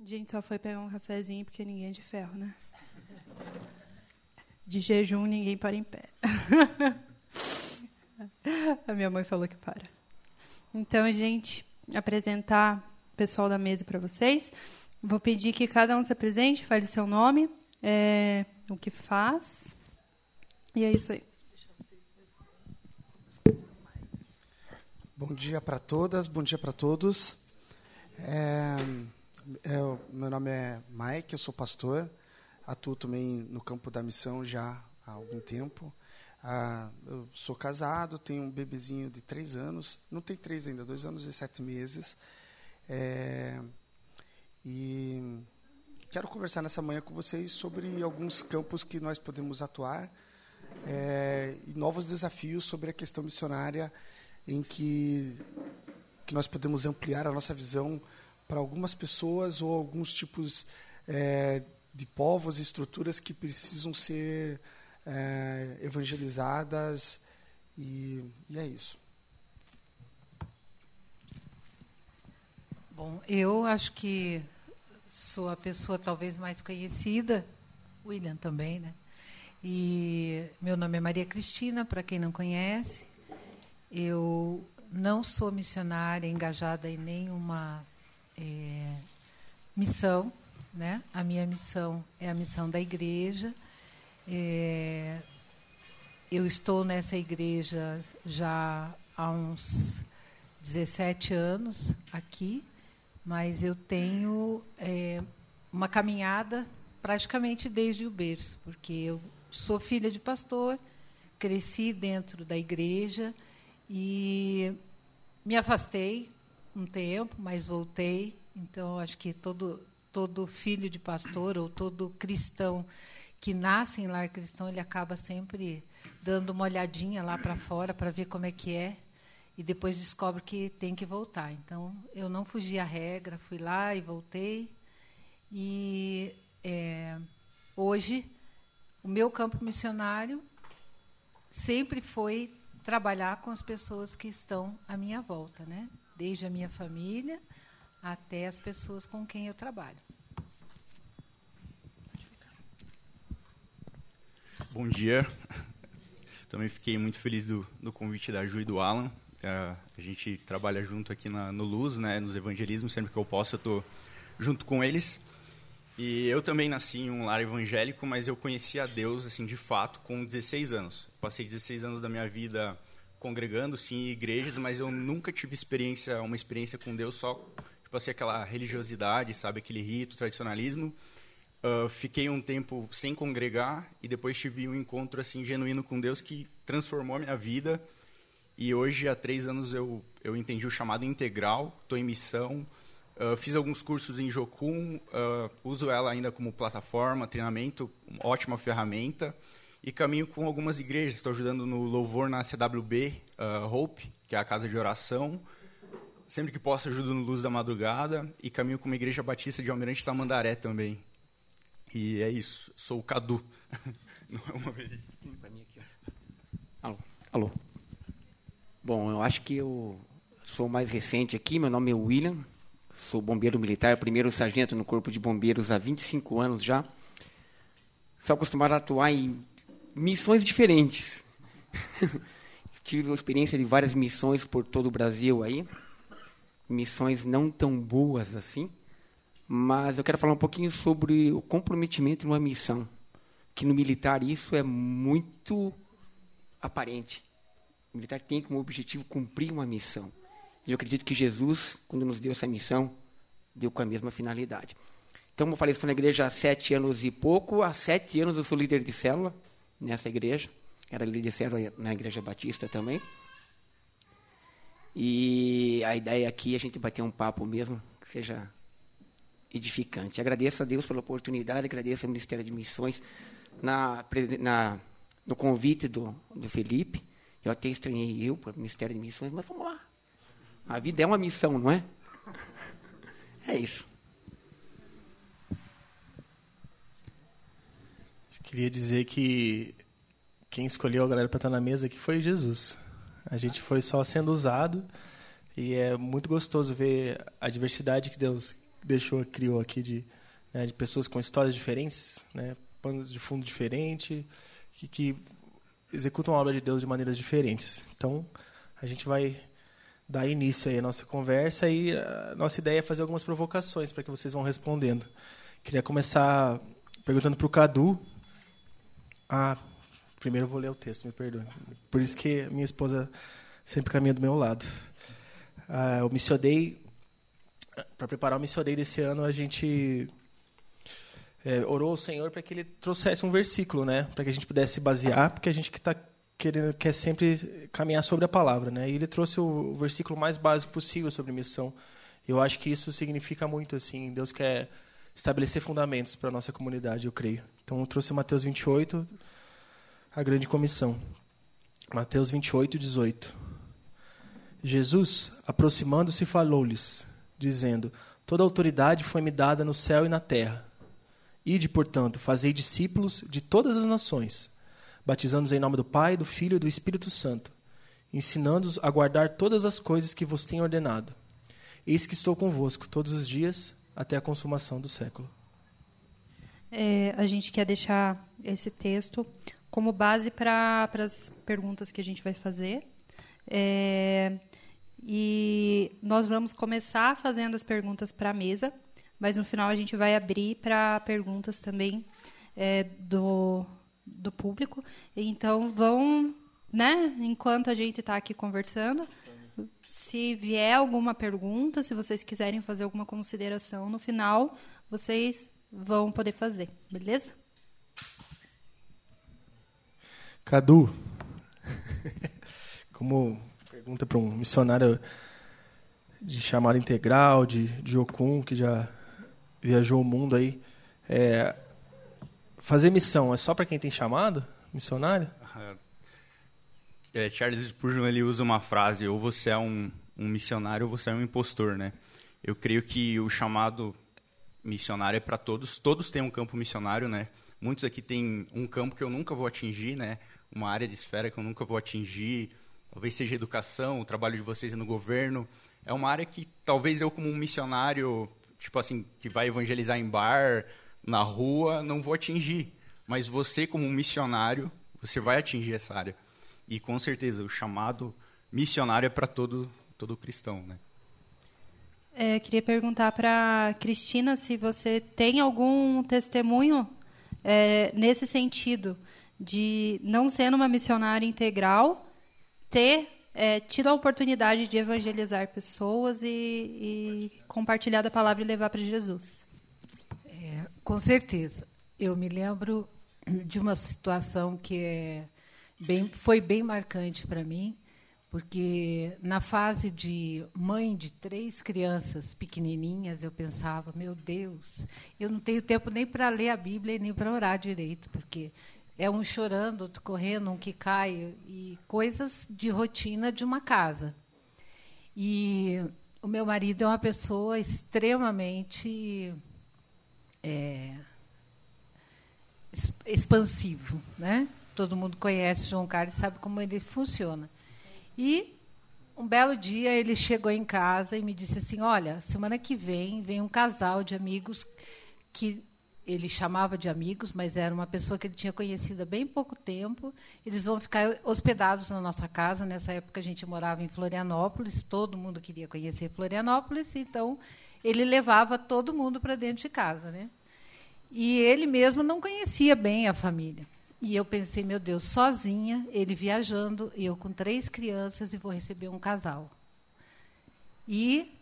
A gente só foi pegar um cafezinho porque ninguém é de ferro, né? De jejum, ninguém para em pé. A minha mãe falou que para. Então, gente, apresentar o pessoal da mesa para vocês. Vou pedir que cada um se apresente, fale seu nome, é, o que faz. E é isso aí. Bom dia para todas, bom dia para todos. É, é, meu nome é Mike, eu sou pastor, atuo também no campo da missão já há algum tempo. Ah, eu sou casado, tenho um bebezinho de três anos, não tem três ainda, dois anos e sete meses. É, e quero conversar nessa manhã com vocês sobre alguns campos que nós podemos atuar é, e novos desafios sobre a questão missionária em que, que nós podemos ampliar a nossa visão para algumas pessoas ou alguns tipos é, de povos e estruturas que precisam ser é, evangelizadas e, e é isso. Bom, eu acho que sou a pessoa talvez mais conhecida, William também, né? E meu nome é Maria Cristina, para quem não conhece. Eu não sou missionária engajada em nenhuma é, missão, né? A minha missão é a missão da igreja. É, eu estou nessa igreja já há uns 17 anos aqui, mas eu tenho é, uma caminhada praticamente desde o berço, porque eu sou filha de pastor, cresci dentro da igreja e me afastei um tempo, mas voltei. Então, acho que todo, todo filho de pastor ou todo cristão que nasce em lar cristão, ele acaba sempre dando uma olhadinha lá para fora para ver como é que é e depois descobre que tem que voltar. Então, eu não fugi à regra, fui lá e voltei. E é, hoje, o meu campo missionário sempre foi trabalhar com as pessoas que estão à minha volta, né? Desde a minha família até as pessoas com quem eu trabalho. Bom dia. Também fiquei muito feliz do, do convite da Ju e do Alan. Uh, a gente trabalha junto aqui na, no Luz, né, nos evangelismos, sempre que eu posso eu estou junto com eles. E eu também nasci em um lar evangélico, mas eu conheci a Deus assim de fato com 16 anos. Passei 16 anos da minha vida congregando, sim, em igrejas, mas eu nunca tive experiência, uma experiência com Deus só tipo assim aquela religiosidade, sabe, aquele rito, tradicionalismo. Uh, fiquei um tempo sem congregar e depois tive um encontro assim genuíno com Deus que transformou a minha vida. E hoje, há três anos, eu, eu entendi o chamado integral, estou em missão, uh, fiz alguns cursos em Jocum, uh, uso ela ainda como plataforma, treinamento, ótima ferramenta. E caminho com algumas igrejas, estou ajudando no louvor na CWB Hope, que é a casa de oração. Sempre que posso, ajudo no Luz da Madrugada. E caminho com uma igreja batista de Almirante Tamandaré também. E é isso. Sou o Cadu. Não é uma vez. Alô. Alô. Bom, eu acho que eu sou mais recente aqui. Meu nome é William. Sou bombeiro militar, primeiro sargento no Corpo de Bombeiros há 25 anos já. Sou acostumado a atuar em missões diferentes. Tive a experiência de várias missões por todo o Brasil aí. Missões não tão boas assim mas eu quero falar um pouquinho sobre o comprometimento em uma missão, que no militar isso é muito aparente. O militar tem como objetivo cumprir uma missão. E eu acredito que Jesus, quando nos deu essa missão, deu com a mesma finalidade. Então, eu falei, estou na igreja há sete anos e pouco. Há sete anos eu sou líder de célula nessa igreja. Era líder de célula na igreja batista também. E a ideia aqui é a gente bater um papo mesmo, que seja edificante. Agradeço a Deus pela oportunidade, agradeço ao Ministério de Missões na, na, no convite do, do Felipe. Eu até estranhei eu para o Ministério de Missões, mas vamos lá. A vida é uma missão, não é? É isso. Queria dizer que quem escolheu a galera para estar na mesa aqui foi Jesus. A gente foi só sendo usado e é muito gostoso ver a diversidade que Deus deixou, criou aqui de, né, de pessoas com histórias diferentes, né, panos de fundo diferente, que, que executam a obra de Deus de maneiras diferentes. Então, a gente vai dar início aí à nossa conversa e a nossa ideia é fazer algumas provocações para que vocês vão respondendo. Queria começar perguntando para o Cadu. Ah, primeiro eu vou ler o texto, me perdoe. Por isso que minha esposa sempre caminha do meu lado. Ah, o Missio Day, para preparar o Missio Day desse ano, a gente é, orou ao Senhor para que ele trouxesse um versículo, né? Para que a gente pudesse basear, porque a gente que está querendo quer sempre caminhar sobre a palavra, né? E ele trouxe o, o versículo mais básico possível sobre missão. Eu acho que isso significa muito assim. Deus quer estabelecer fundamentos para nossa comunidade, eu creio. Então eu trouxe Mateus 28, a grande comissão. Mateus 28, 18. Jesus, aproximando-se, falou-lhes, dizendo: Toda autoridade foi-me dada no céu e na terra. Ide, portanto, fazei discípulos de todas as nações, batizando-os em nome do Pai, do Filho e do Espírito Santo, ensinando-os a guardar todas as coisas que vos tenho ordenado. Eis que estou convosco todos os dias até a consumação do século. É, a gente quer deixar esse texto como base para as perguntas que a gente vai fazer. É, e nós vamos começar fazendo as perguntas para a mesa, mas no final a gente vai abrir para perguntas também é, do, do público. Então vão, né, enquanto a gente está aqui conversando, se vier alguma pergunta, se vocês quiserem fazer alguma consideração no final, vocês vão poder fazer, beleza? Cadu, como pergunta para um missionário de chamada integral, de, de Okun, que já viajou o mundo aí, é, fazer missão é só para quem tem chamado, missionário? É, Charles Spurgeon ele usa uma frase: ou você é um, um missionário ou você é um impostor, né? Eu creio que o chamado missionário é para todos. Todos têm um campo missionário, né? Muitos aqui têm um campo que eu nunca vou atingir, né? Uma área de esfera que eu nunca vou atingir. Talvez seja educação, o trabalho de vocês no governo. É uma área que talvez eu como um missionário, tipo assim, que vai evangelizar em bar, na rua, não vou atingir. Mas você como um missionário, você vai atingir essa área. E com certeza o chamado missionário é para todo todo cristão, né? É, queria perguntar para Cristina se você tem algum testemunho é, nesse sentido de não sendo uma missionária integral ter é, tido a oportunidade de evangelizar pessoas e, e compartilhar da palavra e levar para Jesus. É, com certeza. Eu me lembro de uma situação que é bem, foi bem marcante para mim, porque na fase de mãe de três crianças pequenininhas, eu pensava, meu Deus, eu não tenho tempo nem para ler a Bíblia nem para orar direito, porque é um chorando, outro correndo, um que cai, e coisas de rotina de uma casa. E o meu marido é uma pessoa extremamente é, expansivo, né? todo mundo conhece João Carlos e sabe como ele funciona. E um belo dia ele chegou em casa e me disse assim: Olha, semana que vem vem um casal de amigos que ele chamava de amigos, mas era uma pessoa que ele tinha conhecido há bem pouco tempo. Eles vão ficar hospedados na nossa casa. Nessa época a gente morava em Florianópolis, todo mundo queria conhecer Florianópolis, então ele levava todo mundo para dentro de casa, né? E ele mesmo não conhecia bem a família. E eu pensei, meu Deus, sozinha, ele viajando, e eu com três crianças e vou receber um casal. E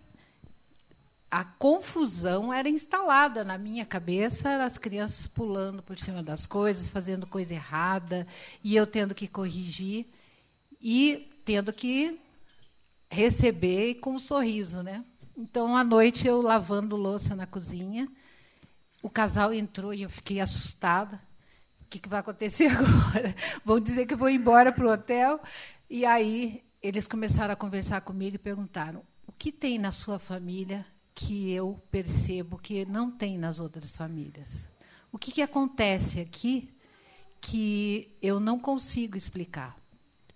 a confusão era instalada na minha cabeça, as crianças pulando por cima das coisas, fazendo coisa errada, e eu tendo que corrigir e tendo que receber com um sorriso, né? Então, à noite, eu lavando louça na cozinha, o casal entrou e eu fiquei assustada o que, que vai acontecer agora? Vão dizer que vou embora para o hotel. E aí eles começaram a conversar comigo e perguntaram: o que tem na sua família que eu percebo que não tem nas outras famílias? O que, que acontece aqui que eu não consigo explicar?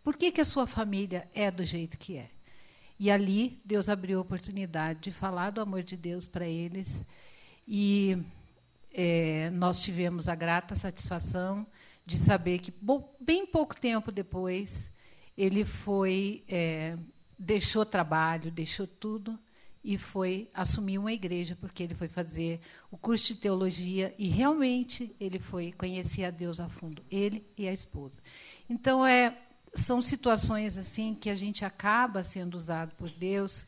Por que, que a sua família é do jeito que é? E ali Deus abriu a oportunidade de falar do amor de Deus para eles. E é, nós tivemos a grata satisfação de saber que, bem pouco tempo depois, ele foi é, deixou trabalho, deixou tudo e foi assumir uma igreja porque ele foi fazer o curso de teologia e realmente ele foi conhecer a Deus a fundo, ele e a esposa. Então é são situações assim que a gente acaba sendo usado por Deus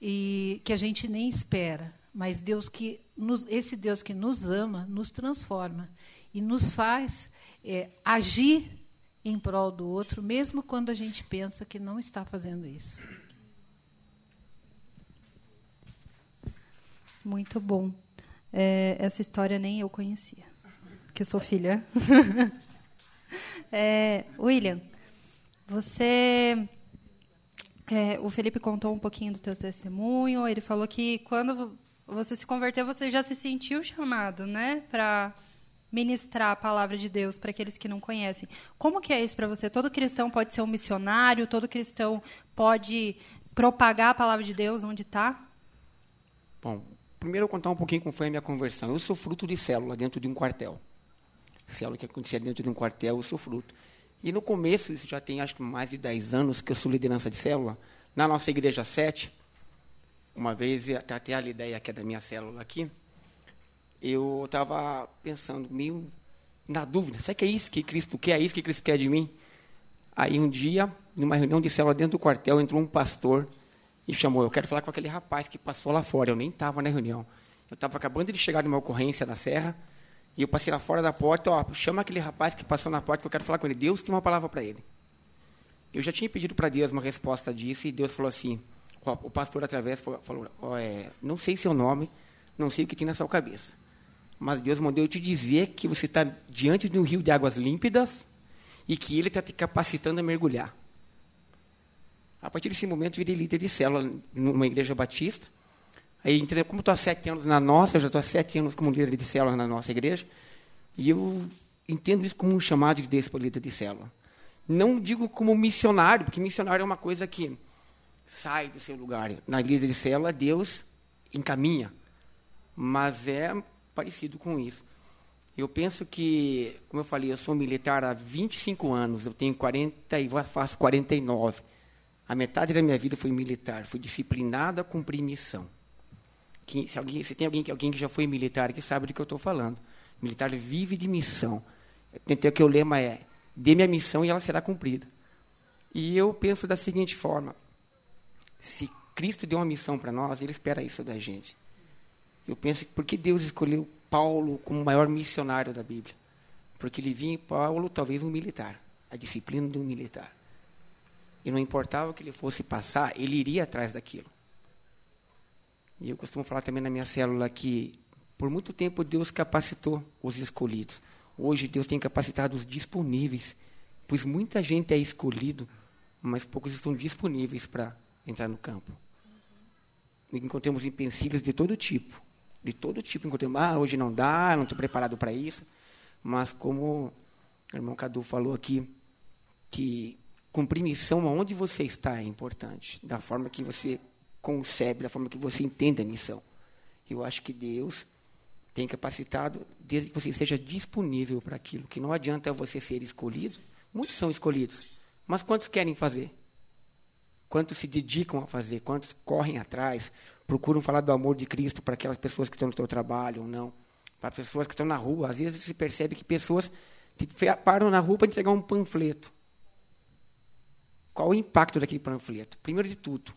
e que a gente nem espera, mas Deus que nos, esse Deus que nos ama nos transforma e nos faz é, agir em prol do outro, mesmo quando a gente pensa que não está fazendo isso. Muito bom. É, essa história nem eu conhecia, que sou filha. é, William, você, é, o Felipe contou um pouquinho do teu testemunho. Ele falou que quando você se converteu, você já se sentiu chamado, né, para ministrar a palavra de Deus para aqueles que não conhecem. Como que é isso para você? Todo cristão pode ser um missionário? Todo cristão pode propagar a palavra de Deus onde está? Bom, primeiro eu contar um pouquinho como foi a minha conversão. Eu sou fruto de célula dentro de um quartel. Célula que acontecia dentro de um quartel, eu sou fruto. E no começo, isso já tem acho que mais de 10 anos que eu sou liderança de célula, na nossa igreja 7, uma vez, até a ideia que é da minha célula aqui, eu estava pensando, meio na dúvida, será que é isso que Cristo quer? É isso que Cristo quer de mim? Aí um dia, numa reunião de célula dentro do quartel, entrou um pastor e chamou, eu quero falar com aquele rapaz que passou lá fora, eu nem estava na reunião. Eu estava acabando de chegar numa ocorrência na serra, e eu passei lá fora da porta, ó, chama aquele rapaz que passou na porta que eu quero falar com ele. Deus tem uma palavra para ele. Eu já tinha pedido para Deus uma resposta disso e Deus falou assim, o pastor através falou, ó, é, não sei seu nome, não sei o que tem na sua cabeça, mas Deus mandou eu te dizer que você está diante de um rio de águas límpidas e que Ele está te capacitando a mergulhar. A partir desse momento, virei líder de célula numa igreja batista. Aí, como estou há sete anos na nossa, eu já estou há sete anos como líder de célula na nossa igreja, e eu entendo isso como um chamado de Deus para líder de célula. Não digo como missionário, porque missionário é uma coisa que sai do seu lugar. Na líder de célula, Deus encaminha, mas é parecido com isso. Eu penso que, como eu falei, eu sou militar há 25 anos, eu tenho 40 e faço 49. A metade da minha vida foi militar, fui disciplinado a cumprir missão que, se, alguém, se tem alguém, alguém que já foi militar que sabe do que eu estou falando. Militar vive de missão. Tentei que o lema é: dê-me a missão e ela será cumprida. E eu penso da seguinte forma: se Cristo deu uma missão para nós, Ele espera isso da gente. Eu penso que por que Deus escolheu Paulo como o maior missionário da Bíblia? Porque ele vinha em Paulo, talvez um militar, a disciplina de um militar. E não importava o que ele fosse passar, ele iria atrás daquilo. E eu costumo falar também na minha célula que, por muito tempo, Deus capacitou os escolhidos. Hoje, Deus tem capacitado os disponíveis, pois muita gente é escolhido, mas poucos estão disponíveis para entrar no campo. Encontramos empecilhos de todo tipo. De todo tipo. Encontramos, ah, hoje não dá, não estou preparado para isso. Mas, como o irmão Cadu falou aqui, que cumprir missão onde você está é importante, da forma que você concebe, da forma que você entende a missão. Eu acho que Deus tem capacitado, desde que você esteja disponível para aquilo, que não adianta você ser escolhido. Muitos são escolhidos, mas quantos querem fazer? Quantos se dedicam a fazer? Quantos correm atrás? Procuram falar do amor de Cristo para aquelas pessoas que estão no seu trabalho ou não? Para pessoas que estão na rua. Às vezes se percebe que pessoas param na rua para entregar um panfleto. Qual o impacto daquele panfleto? Primeiro de tudo,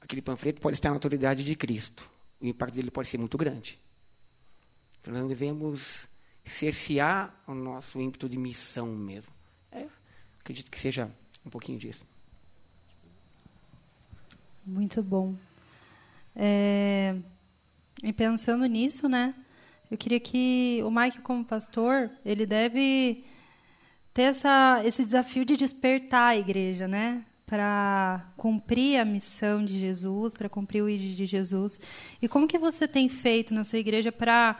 aquele panfleto pode estar na autoridade de Cristo. O impacto dele pode ser muito grande. Então, nós devemos cercear o nosso ímpeto de missão mesmo. É, acredito que seja um pouquinho disso. Muito bom. É, e pensando nisso, né? Eu queria que o Mike, como pastor, ele deve ter essa, esse desafio de despertar a igreja, né? para cumprir a missão de Jesus, para cumprir o ID de Jesus. E como que você tem feito na sua igreja para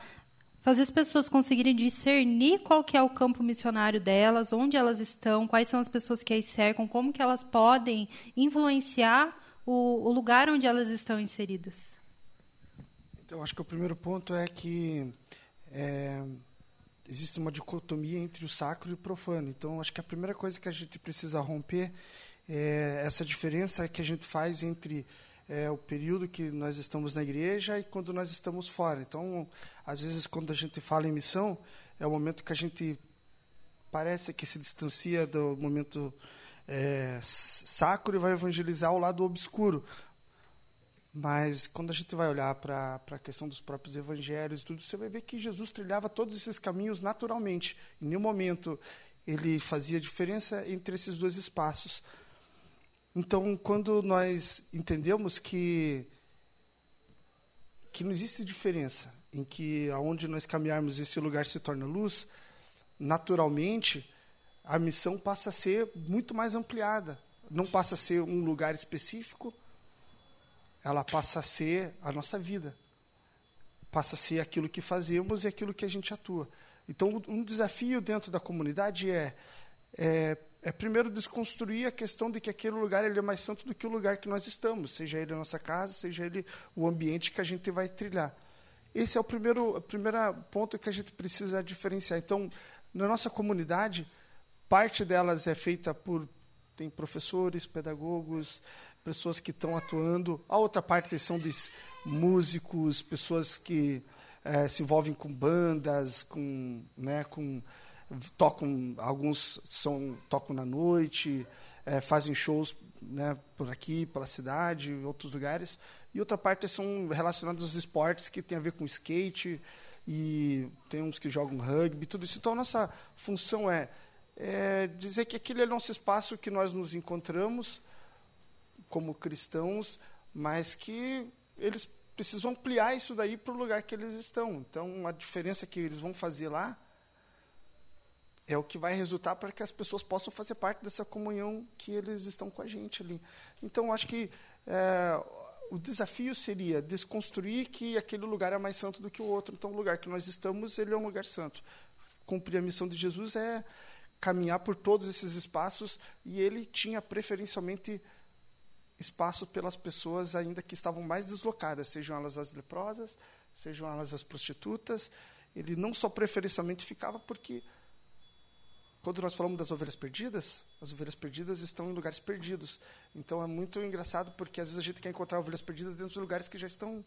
fazer as pessoas conseguirem discernir qual que é o campo missionário delas, onde elas estão, quais são as pessoas que as cercam, como que elas podem influenciar o, o lugar onde elas estão inseridas? Então, acho que o primeiro ponto é que é, existe uma dicotomia entre o sacro e o profano. Então, acho que a primeira coisa que a gente precisa romper é essa diferença que a gente faz entre é, o período que nós estamos na igreja e quando nós estamos fora. Então, às vezes, quando a gente fala em missão, é o momento que a gente parece que se distancia do momento é, sacro e vai evangelizar o lado obscuro. Mas quando a gente vai olhar para a questão dos próprios evangelhos e tudo, você vai ver que Jesus trilhava todos esses caminhos naturalmente. Em nenhum momento ele fazia diferença entre esses dois espaços. Então, quando nós entendemos que que não existe diferença em que aonde nós caminharmos esse lugar se torna luz, naturalmente a missão passa a ser muito mais ampliada. Não passa a ser um lugar específico, ela passa a ser a nossa vida. Passa a ser aquilo que fazemos e aquilo que a gente atua. Então, um desafio dentro da comunidade é, é, é primeiro desconstruir a questão de que aquele lugar ele é mais santo do que o lugar que nós estamos, seja ele a nossa casa, seja ele o ambiente que a gente vai trilhar. Esse é o primeiro, o primeiro ponto que a gente precisa diferenciar. Então, na nossa comunidade, Parte delas é feita por tem professores, pedagogos, pessoas que estão atuando. A outra parte são de músicos, pessoas que é, se envolvem com bandas, com, né, com tocam alguns são tocam na noite, é, fazem shows né, por aqui, pela cidade, em outros lugares. E outra parte são relacionados aos esportes que tem a ver com skate e tem uns que jogam rugby, tudo isso. Então a nossa função é é dizer que aquele é nosso espaço que nós nos encontramos como cristãos, mas que eles precisam ampliar isso daí para o lugar que eles estão. Então, a diferença que eles vão fazer lá é o que vai resultar para que as pessoas possam fazer parte dessa comunhão que eles estão com a gente ali. Então, acho que é, o desafio seria desconstruir que aquele lugar é mais santo do que o outro. Então, o lugar que nós estamos, ele é um lugar santo. Cumprir a missão de Jesus é caminhar por todos esses espaços e ele tinha preferencialmente espaço pelas pessoas ainda que estavam mais deslocadas, sejam elas as leprosas, sejam elas as prostitutas. Ele não só preferencialmente ficava porque quando nós falamos das ovelhas perdidas, as ovelhas perdidas estão em lugares perdidos. Então é muito engraçado porque às vezes a gente quer encontrar ovelhas perdidas dentro de lugares que já estão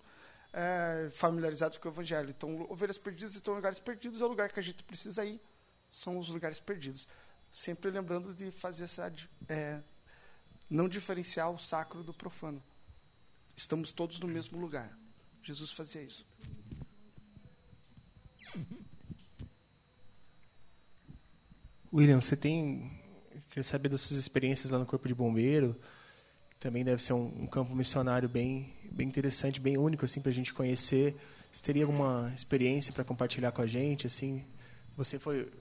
é, familiarizados com o evangelho. Então, ovelhas perdidas estão em lugares perdidos, é o lugar que a gente precisa ir são os lugares perdidos. Sempre lembrando de fazer essa. É, não diferenciar o sacro do profano. Estamos todos no mesmo lugar. Jesus fazia isso. William, você tem. Queria saber das suas experiências lá no Corpo de Bombeiro. Também deve ser um, um campo missionário bem, bem interessante, bem único assim para a gente conhecer. Você teria alguma experiência para compartilhar com a gente? Assim, você foi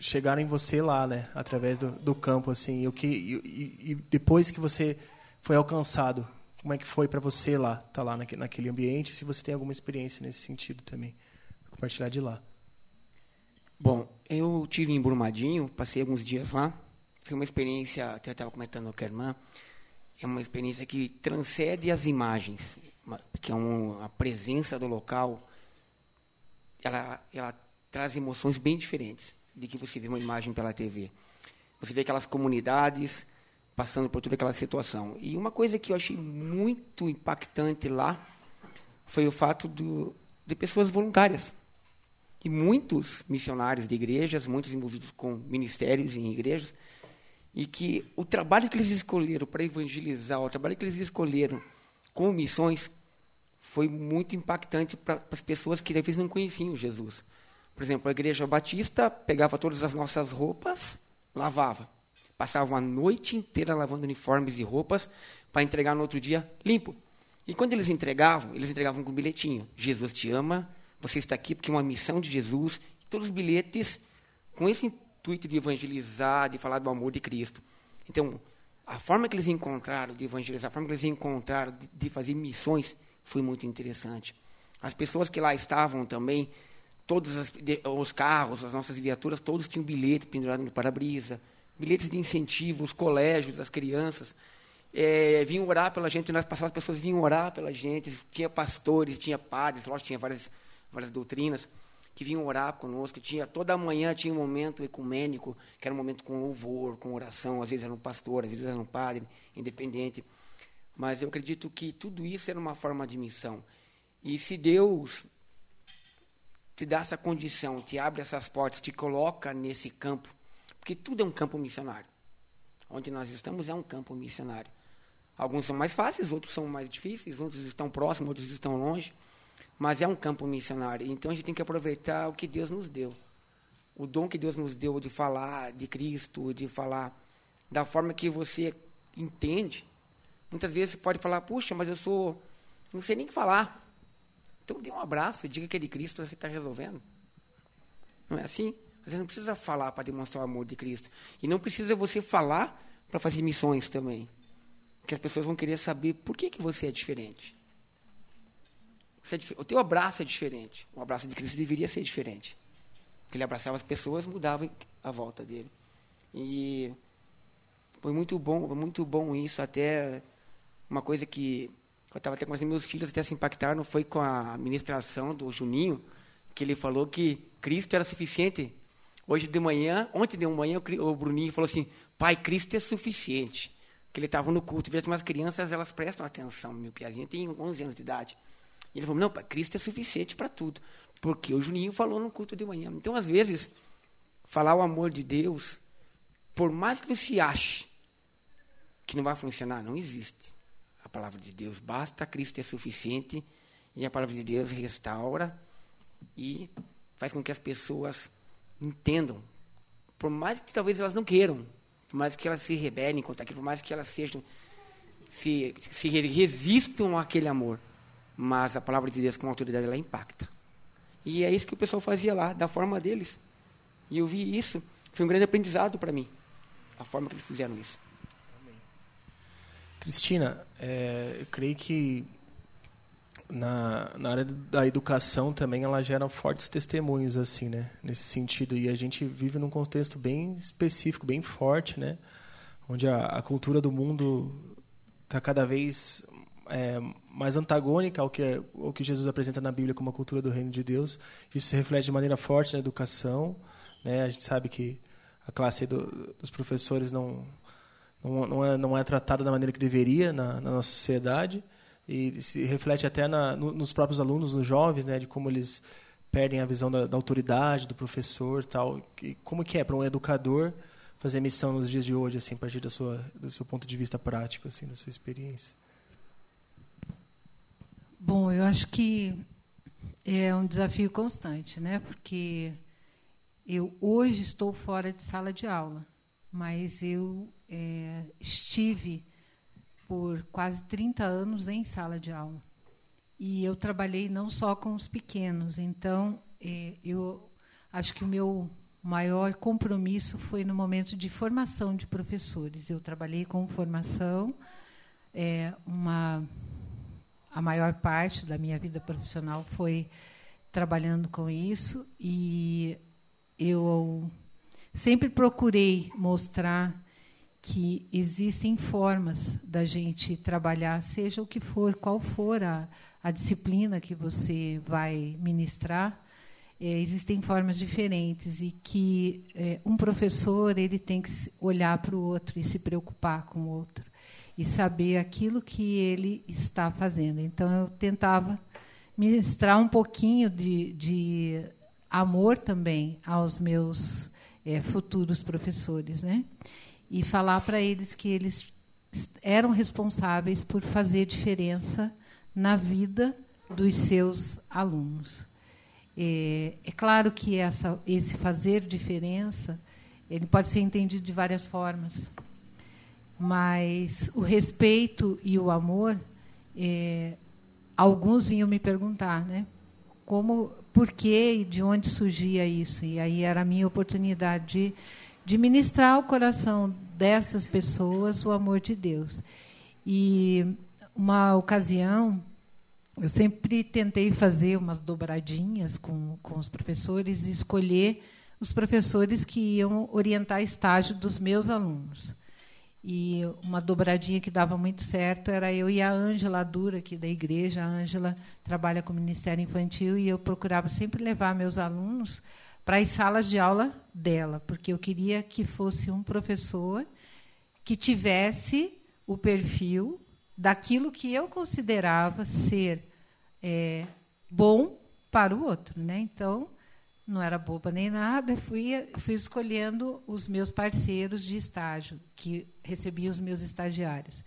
chegaram em você lá, né? Através do, do campo, assim. E, o que, e, e, depois que você foi alcançado, como é que foi para você lá, estar tá lá naquele, naquele ambiente? Se você tem alguma experiência nesse sentido também, compartilhar de lá. Bom, eu tive em Brumadinho, passei alguns dias lá. Foi uma experiência, até estava comentando com a irmã, é uma experiência que transcende as imagens, porque é um, a presença do local, ela, ela traz emoções bem diferentes de que você vê uma imagem pela TV. Você vê aquelas comunidades passando por toda aquela situação. E uma coisa que eu achei muito impactante lá foi o fato do, de pessoas voluntárias. E muitos missionários de igrejas, muitos envolvidos com ministérios em igrejas, e que o trabalho que eles escolheram para evangelizar, o trabalho que eles escolheram com missões, foi muito impactante para as pessoas que talvez não conheciam Jesus. Por exemplo, a igreja batista pegava todas as nossas roupas, lavava. Passava a noite inteira lavando uniformes e roupas para entregar no outro dia limpo. E quando eles entregavam, eles entregavam com um bilhetinho. Jesus te ama, você está aqui porque é uma missão de Jesus. Todos os bilhetes com esse intuito de evangelizar, de falar do amor de Cristo. Então, a forma que eles encontraram de evangelizar, a forma que eles encontraram de, de fazer missões foi muito interessante. As pessoas que lá estavam também todos as, os carros, as nossas viaturas, todos tinham bilhete pendurado no para-brisa, bilhetes de incentivo, os colégios, as crianças. é, vinham orar pela gente, nós passávamos, as pessoas vinham orar pela gente, tinha pastores, tinha padres, lógico, tinha várias, várias doutrinas que vinham orar conosco, tinha toda manhã tinha um momento ecumênico, que era um momento com louvor, com oração, às vezes era um pastor, às vezes era um padre, independente. Mas eu acredito que tudo isso era uma forma de missão. E se Deus te dá essa condição, te abre essas portas, te coloca nesse campo, porque tudo é um campo missionário. Onde nós estamos é um campo missionário. Alguns são mais fáceis, outros são mais difíceis, outros estão próximos, outros estão longe, mas é um campo missionário. Então a gente tem que aproveitar o que Deus nos deu. O dom que Deus nos deu de falar de Cristo, de falar da forma que você entende. Muitas vezes você pode falar, puxa, mas eu sou. não sei nem o que falar. Então dê um abraço, diga que é de Cristo, você está resolvendo. Não é assim? Você não precisa falar para demonstrar o amor de Cristo. E não precisa você falar para fazer missões também. Porque as pessoas vão querer saber por que, que você é diferente. Você é dif o teu abraço é diferente. O abraço de Cristo deveria ser diferente. Porque ele abraçava as pessoas, mudava a volta dele. E foi muito bom, foi muito bom isso. Até uma coisa que eu estava até com os meus filhos até se impactaram foi com a ministração do Juninho, que ele falou que Cristo era suficiente Hoje de manhã, ontem de manhã, o Bruninho falou assim: Pai, Cristo é suficiente. Que ele estava no culto, veja umas crianças, elas prestam atenção. Meu piazinho tem 11 anos de idade. E ele falou: Não, pai, Cristo é suficiente para tudo. Porque o Juninho falou no culto de manhã. Então, às vezes, falar o amor de Deus, por mais que você ache que não vai funcionar, não existe. Palavra de Deus basta, Cristo é suficiente. E a palavra de Deus restaura e faz com que as pessoas entendam, por mais que talvez elas não queiram, por mais que elas se rebelem contra aquilo, por mais que elas sejam se, se resistam àquele amor, mas a palavra de Deus com autoridade ela impacta. E é isso que o pessoal fazia lá, da forma deles. E eu vi isso, foi um grande aprendizado para mim, a forma que eles fizeram isso. Cristina, é, eu creio que na, na área da educação também ela gera fortes testemunhos assim né nesse sentido. E a gente vive num contexto bem específico bem forte né onde a, a cultura do mundo está cada vez é, mais antagônica ao que ao que Jesus apresenta na Bíblia como a cultura do reino de Deus. Isso se reflete de maneira forte na educação né. A gente sabe que a classe do, dos professores não não, não é não é tratada da maneira que deveria na, na nossa sociedade e se reflete até na, no, nos próprios alunos, nos jovens, né, de como eles perdem a visão da, da autoridade do professor, tal. E como que é para um educador fazer missão nos dias de hoje, assim, a partir da sua, do seu ponto de vista prático, assim, da sua experiência? Bom, eu acho que é um desafio constante, né? Porque eu hoje estou fora de sala de aula, mas eu é, estive por quase 30 anos em sala de aula. E eu trabalhei não só com os pequenos, então é, eu acho que o meu maior compromisso foi no momento de formação de professores. Eu trabalhei com formação, é, uma, a maior parte da minha vida profissional foi trabalhando com isso e eu sempre procurei mostrar que existem formas da gente trabalhar, seja o que for, qual for a, a disciplina que você vai ministrar, é, existem formas diferentes e que é, um professor ele tem que olhar para o outro e se preocupar com o outro e saber aquilo que ele está fazendo. Então eu tentava ministrar um pouquinho de, de amor também aos meus é, futuros professores, né? E falar para eles que eles eram responsáveis por fazer diferença na vida dos seus alunos. É, é claro que essa, esse fazer diferença ele pode ser entendido de várias formas, mas o respeito e o amor, é, alguns vinham me perguntar, né? Como, por que e de onde surgia isso? E aí era a minha oportunidade de de ministrar ao coração destas pessoas o amor de Deus. E uma ocasião, eu sempre tentei fazer umas dobradinhas com, com os professores e escolher os professores que iam orientar estágio dos meus alunos. E uma dobradinha que dava muito certo era eu e a Ângela Dura, aqui da igreja. A Ângela trabalha com o Ministério Infantil e eu procurava sempre levar meus alunos para as salas de aula dela, porque eu queria que fosse um professor que tivesse o perfil daquilo que eu considerava ser é, bom para o outro. Né? Então, não era boba nem nada, fui, fui escolhendo os meus parceiros de estágio, que recebiam os meus estagiários.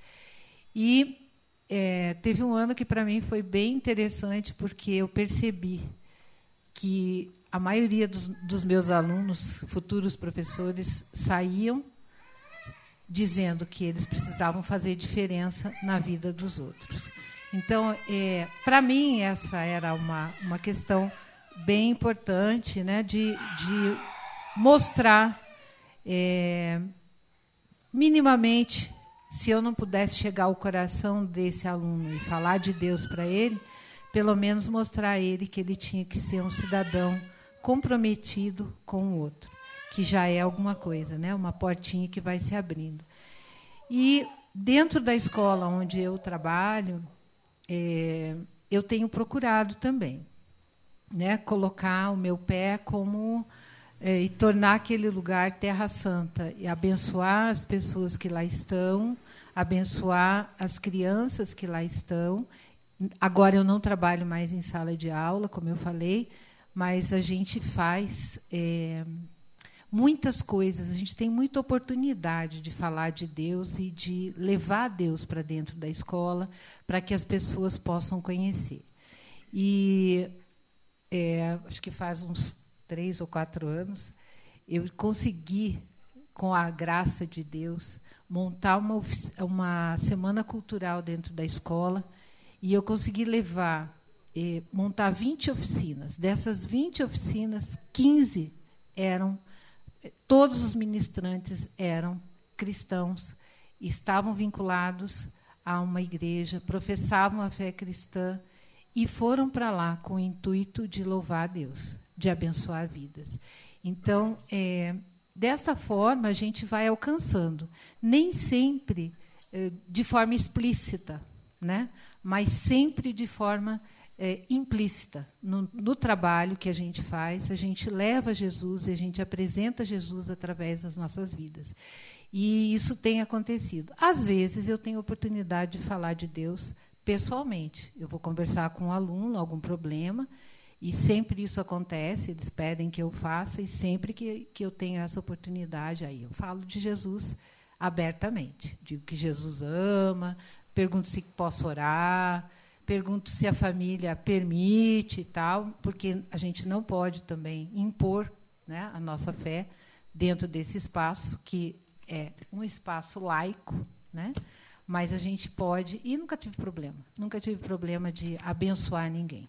E é, teve um ano que, para mim, foi bem interessante, porque eu percebi que a maioria dos, dos meus alunos, futuros professores, saíam dizendo que eles precisavam fazer diferença na vida dos outros. Então, é, para mim, essa era uma, uma questão bem importante né, de, de mostrar é, minimamente, se eu não pudesse chegar ao coração desse aluno e falar de Deus para ele, pelo menos mostrar a ele que ele tinha que ser um cidadão comprometido com o outro, que já é alguma coisa, né? uma portinha que vai se abrindo. E dentro da escola onde eu trabalho, é, eu tenho procurado também né, colocar o meu pé como é, e tornar aquele lugar terra santa e abençoar as pessoas que lá estão, abençoar as crianças que lá estão. Agora eu não trabalho mais em sala de aula, como eu falei, mas a gente faz é, muitas coisas. A gente tem muita oportunidade de falar de Deus e de levar Deus para dentro da escola, para que as pessoas possam conhecer. E é, acho que faz uns três ou quatro anos, eu consegui, com a graça de Deus, montar uma, uma semana cultural dentro da escola e eu consegui levar, eh, montar 20 oficinas. Dessas 20 oficinas, 15 eram, todos os ministrantes eram cristãos, estavam vinculados a uma igreja, professavam a fé cristã e foram para lá com o intuito de louvar a Deus, de abençoar vidas. Então, é, desta forma, a gente vai alcançando, nem sempre é, de forma explícita, né? mas sempre de forma é, implícita. No, no, trabalho que a gente faz, a gente leva Jesus e a gente apresenta Jesus através das nossas vidas. E isso tem acontecido. Às vezes, eu tenho oportunidade de falar de Deus pessoalmente. Eu vou conversar com um aluno, algum problema, e sempre isso acontece, eles pedem que eu faça, e sempre que, que eu tenho essa oportunidade, aí eu falo de Jesus abertamente. Digo que Jesus ama, pergunto se posso orar, pergunto se a família permite e tal, porque a gente não pode também impor né, a nossa fé dentro desse espaço, que é um espaço laico, né? mas a gente pode, e nunca tive problema, nunca tive problema de abençoar ninguém.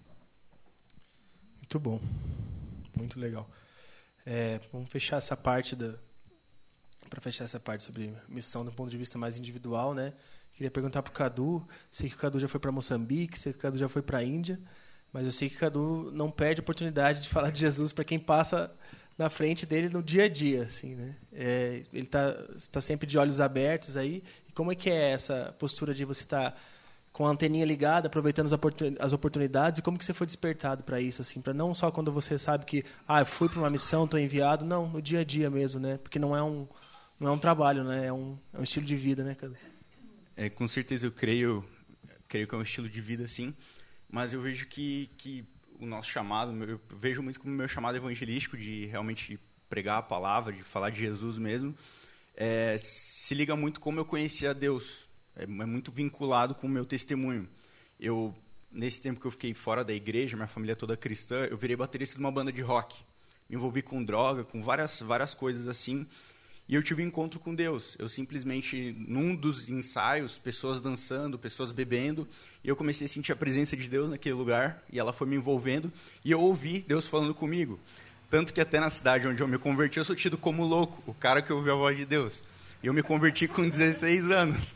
Muito bom, muito legal. É, vamos fechar essa parte da para fechar essa parte sobre missão do ponto de vista mais individual, né? Queria perguntar para o Cadu, sei que o Cadu já foi para Moçambique, sei que o Cadu já foi para a Índia, mas eu sei que o Cadu não perde a oportunidade de falar de Jesus para quem passa na frente dele no dia a dia, assim, né? É, ele está tá sempre de olhos abertos aí como é que é essa postura de você estar tá com a anteninha ligada, aproveitando as oportunidades, e como que você foi despertado para isso, assim, para não só quando você sabe que, ah, eu fui para uma missão, estou enviado, não, no dia a dia mesmo, né? Porque não é um, não é um trabalho, né? É um, é um estilo de vida, né, cara? É, com certeza eu creio, creio que é um estilo de vida, sim, mas eu vejo que, que o nosso chamado, eu vejo muito como meu chamado evangelístico de realmente pregar a palavra, de falar de Jesus mesmo, é, se liga muito como eu conhecia Deus. É, é muito vinculado com o meu testemunho. Eu, nesse tempo que eu fiquei fora da igreja, minha família toda cristã, eu virei baterista de uma banda de rock. Me envolvi com droga, com várias, várias coisas assim. E eu tive um encontro com Deus. Eu simplesmente, num dos ensaios, pessoas dançando, pessoas bebendo, e eu comecei a sentir a presença de Deus naquele lugar, e ela foi me envolvendo, e eu ouvi Deus falando comigo. Tanto que até na cidade onde eu me converti, eu sou tido como louco, o cara que ouviu a voz de Deus. Eu me converti com 16 anos.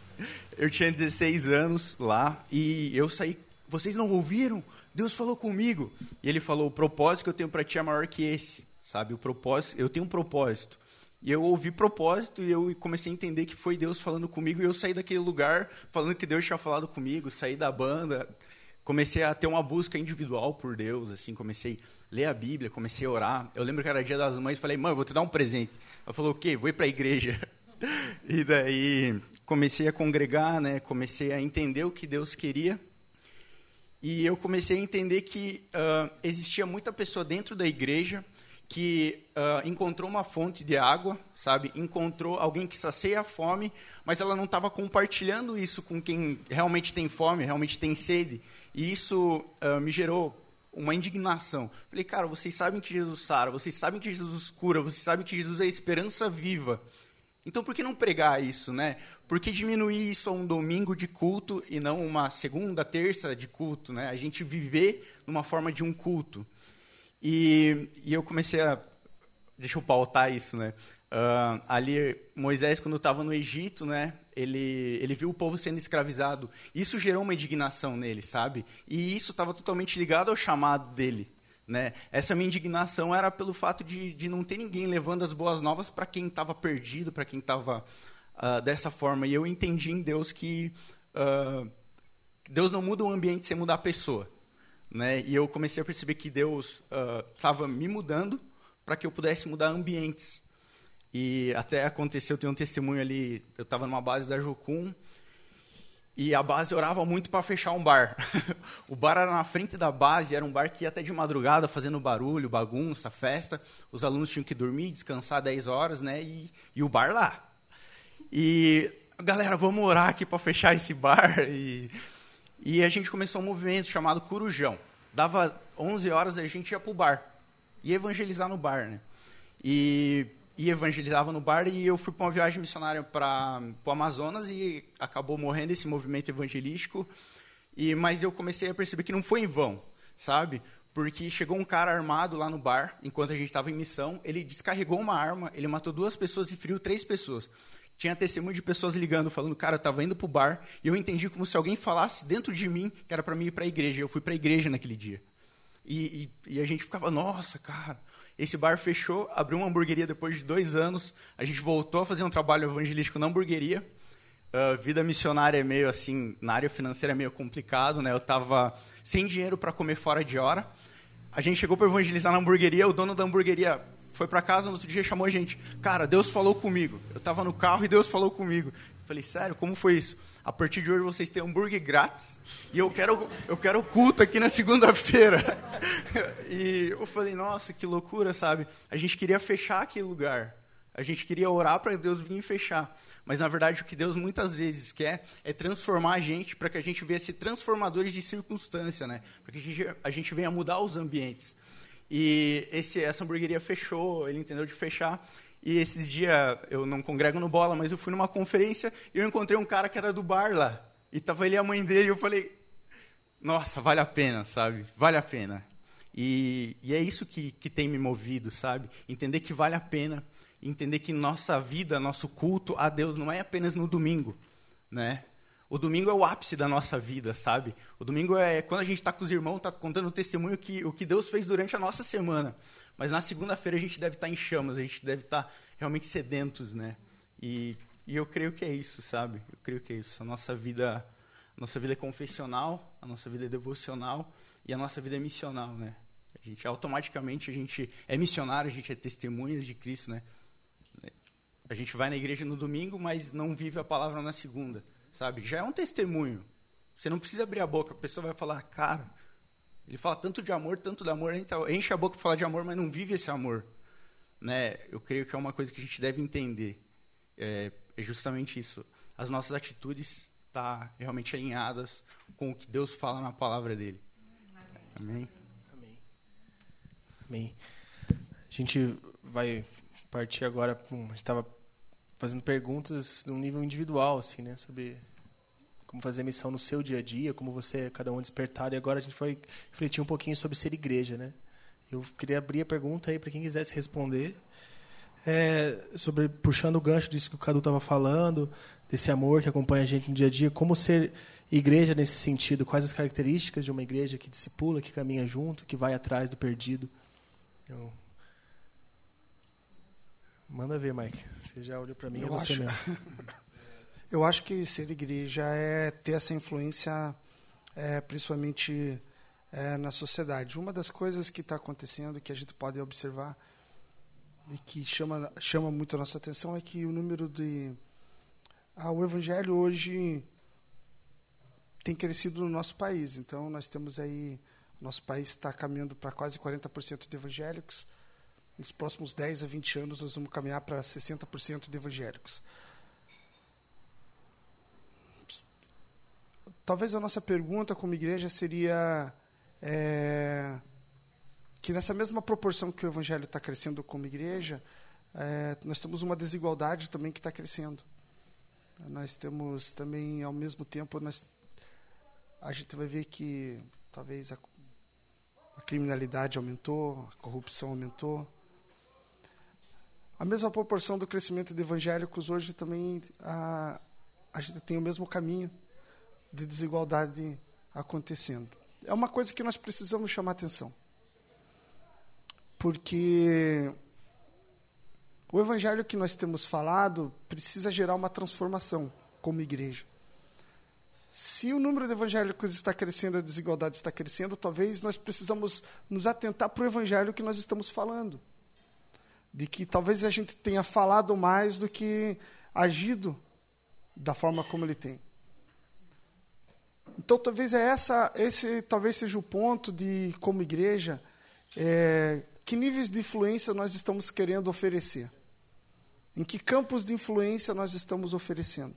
Eu tinha 16 anos lá e eu saí. Vocês não ouviram? Deus falou comigo. E ele falou: o propósito que eu tenho para ti é maior que esse. Sabe? O propósito, eu tenho um propósito E eu ouvi propósito e eu comecei a entender que foi Deus falando comigo e eu saí daquele lugar falando que Deus tinha falado comigo, saí da banda, comecei a ter uma busca individual por Deus, assim, comecei a ler a Bíblia, comecei a orar. Eu lembro que era dia das mães, falei: "Mãe, vou te dar um presente". Ela falou: "O quê? Vou ir para a igreja". E daí comecei a congregar, né? Comecei a entender o que Deus queria. E eu comecei a entender que uh, existia muita pessoa dentro da igreja que uh, encontrou uma fonte de água, sabe? Encontrou alguém que sacia a fome, mas ela não estava compartilhando isso com quem realmente tem fome, realmente tem sede. E isso uh, me gerou uma indignação. Falei, cara, vocês sabem que Jesus sara, vocês sabem que Jesus cura, vocês sabem que Jesus é esperança viva. Então, por que não pregar isso, né? Por que diminuir isso a um domingo de culto e não uma segunda, terça de culto, né? A gente viver numa forma de um culto. E, e eu comecei a. Deixa eu pautar isso, né? Uh, ali, Moisés, quando estava no Egito, né? Ele, ele viu o povo sendo escravizado. Isso gerou uma indignação nele, sabe? E isso estava totalmente ligado ao chamado dele. Né? Essa minha indignação era pelo fato de, de não ter ninguém levando as boas novas para quem estava perdido, para quem estava uh, ah, dessa forma. E eu entendi em Deus que uh, Deus não muda o ambiente sem mudar a pessoa. Né? E eu comecei a perceber que Deus estava uh, me mudando para que eu pudesse mudar ambientes. E até aconteceu, eu tenho um testemunho ali, eu estava numa base da Jocum, e a base orava muito para fechar um bar. o bar era na frente da base, era um bar que ia até de madrugada fazendo barulho, bagunça, festa. Os alunos tinham que dormir, descansar 10 horas, né? E, e o bar lá. E, galera, vamos orar aqui para fechar esse bar. E e a gente começou um movimento chamado Curujão. Dava 11 horas a gente ia para o bar. Ia evangelizar no bar, né? E, e evangelizava no bar e eu fui para uma viagem missionária para o Amazonas e acabou morrendo esse movimento evangelístico. E Mas eu comecei a perceber que não foi em vão, sabe? Porque chegou um cara armado lá no bar, enquanto a gente estava em missão, ele descarregou uma arma, ele matou duas pessoas e feriu três pessoas tinha testemunho de pessoas ligando, falando, cara, eu estava indo para o bar e eu entendi como se alguém falasse dentro de mim que era para mim ir para a igreja. Eu fui para a igreja naquele dia. E, e, e, a gente ficava, nossa, cara, esse bar fechou, abriu uma hamburgueria depois de dois anos, a gente voltou a fazer um trabalho evangelístico na hamburgueria. Uh, vida missionária é meio assim, na área financeira é meio complicado, né? Eu estava sem dinheiro para comer fora de hora. A gente chegou para evangelizar na hamburgueria, o dono da hamburgueria foi para casa, no outro dia chamou a gente. Cara, Deus falou comigo. Eu estava no carro e Deus falou comigo. Eu falei, sério, como foi isso? A partir de hoje vocês têm hambúrguer grátis e eu quero, eu quero culto aqui na segunda-feira. e eu falei, nossa, que loucura, sabe? A gente queria fechar aquele lugar. A gente queria orar para Deus vir e fechar. Mas, na verdade, o que Deus muitas vezes quer é transformar a gente para que a gente venha ser transformadores de circunstância, né? Para que a gente, a gente venha mudar os ambientes. E esse, essa hamburgueria fechou, ele entendeu de fechar. E esses dias, eu não congrego no bola, mas eu fui numa conferência e eu encontrei um cara que era do bar lá. E tava ele e a mãe dele, e eu falei, nossa, vale a pena, sabe? Vale a pena. E, e é isso que, que tem me movido, sabe? Entender que vale a pena, entender que nossa vida, nosso culto a Deus não é apenas no domingo, né? O domingo é o ápice da nossa vida, sabe? O domingo é quando a gente está com os irmãos, está contando o testemunho que o que Deus fez durante a nossa semana. Mas na segunda-feira a gente deve estar tá em chamas, a gente deve estar tá realmente sedentos, né? E, e eu creio que é isso, sabe? Eu creio que é isso. A nossa vida, a nossa vida é confessional, a nossa vida é devocional e a nossa vida é missional, né? A gente automaticamente a gente é missionário, a gente é testemunha de Cristo, né? A gente vai na igreja no domingo, mas não vive a palavra na segunda sabe? Já é um testemunho. Você não precisa abrir a boca, a pessoa vai falar, cara, ele fala tanto de amor, tanto de amor, enche a boca para falar de amor, mas não vive esse amor. Né? Eu creio que é uma coisa que a gente deve entender. É, é justamente isso. As nossas atitudes tá realmente alinhadas com o que Deus fala na palavra dele. Amém. Amém. Amém. A gente vai partir agora. a gente estava fazendo perguntas num nível individual, assim, né, sobre como fazer missão no seu dia a dia, como você é cada um despertado. E agora a gente vai refletir um pouquinho sobre ser igreja, né? Eu queria abrir a pergunta aí para quem quisesse responder. É, sobre puxando o gancho disso que o Cadu estava falando, desse amor que acompanha a gente no dia a dia, como ser igreja nesse sentido, quais as características de uma igreja que discipula, que caminha junto, que vai atrás do perdido. Eu... Manda ver, Mike. Você já olhou para mim, eu é você acho, mesmo. eu acho que ser igreja é ter essa influência, é, principalmente é, na sociedade. Uma das coisas que está acontecendo, que a gente pode observar e que chama, chama muito a nossa atenção, é que o número de. Ah, o evangelho hoje tem crescido no nosso país. Então, nós temos aí. Nosso país está caminhando para quase 40% de evangélicos nos próximos 10 a 20 anos, nós vamos caminhar para 60% de evangélicos. Talvez a nossa pergunta como igreja seria é, que nessa mesma proporção que o evangelho está crescendo como igreja, é, nós temos uma desigualdade também que está crescendo. Nós temos também, ao mesmo tempo, nós, a gente vai ver que talvez a, a criminalidade aumentou, a corrupção aumentou, a mesma proporção do crescimento de evangélicos hoje também a, a gente tem o mesmo caminho de desigualdade acontecendo. É uma coisa que nós precisamos chamar atenção. Porque o evangelho que nós temos falado precisa gerar uma transformação como igreja. Se o número de evangélicos está crescendo, a desigualdade está crescendo, talvez nós precisamos nos atentar para o evangelho que nós estamos falando de que talvez a gente tenha falado mais do que agido da forma como ele tem. Então talvez é essa, esse talvez seja o ponto de como igreja, é, que níveis de influência nós estamos querendo oferecer? Em que campos de influência nós estamos oferecendo?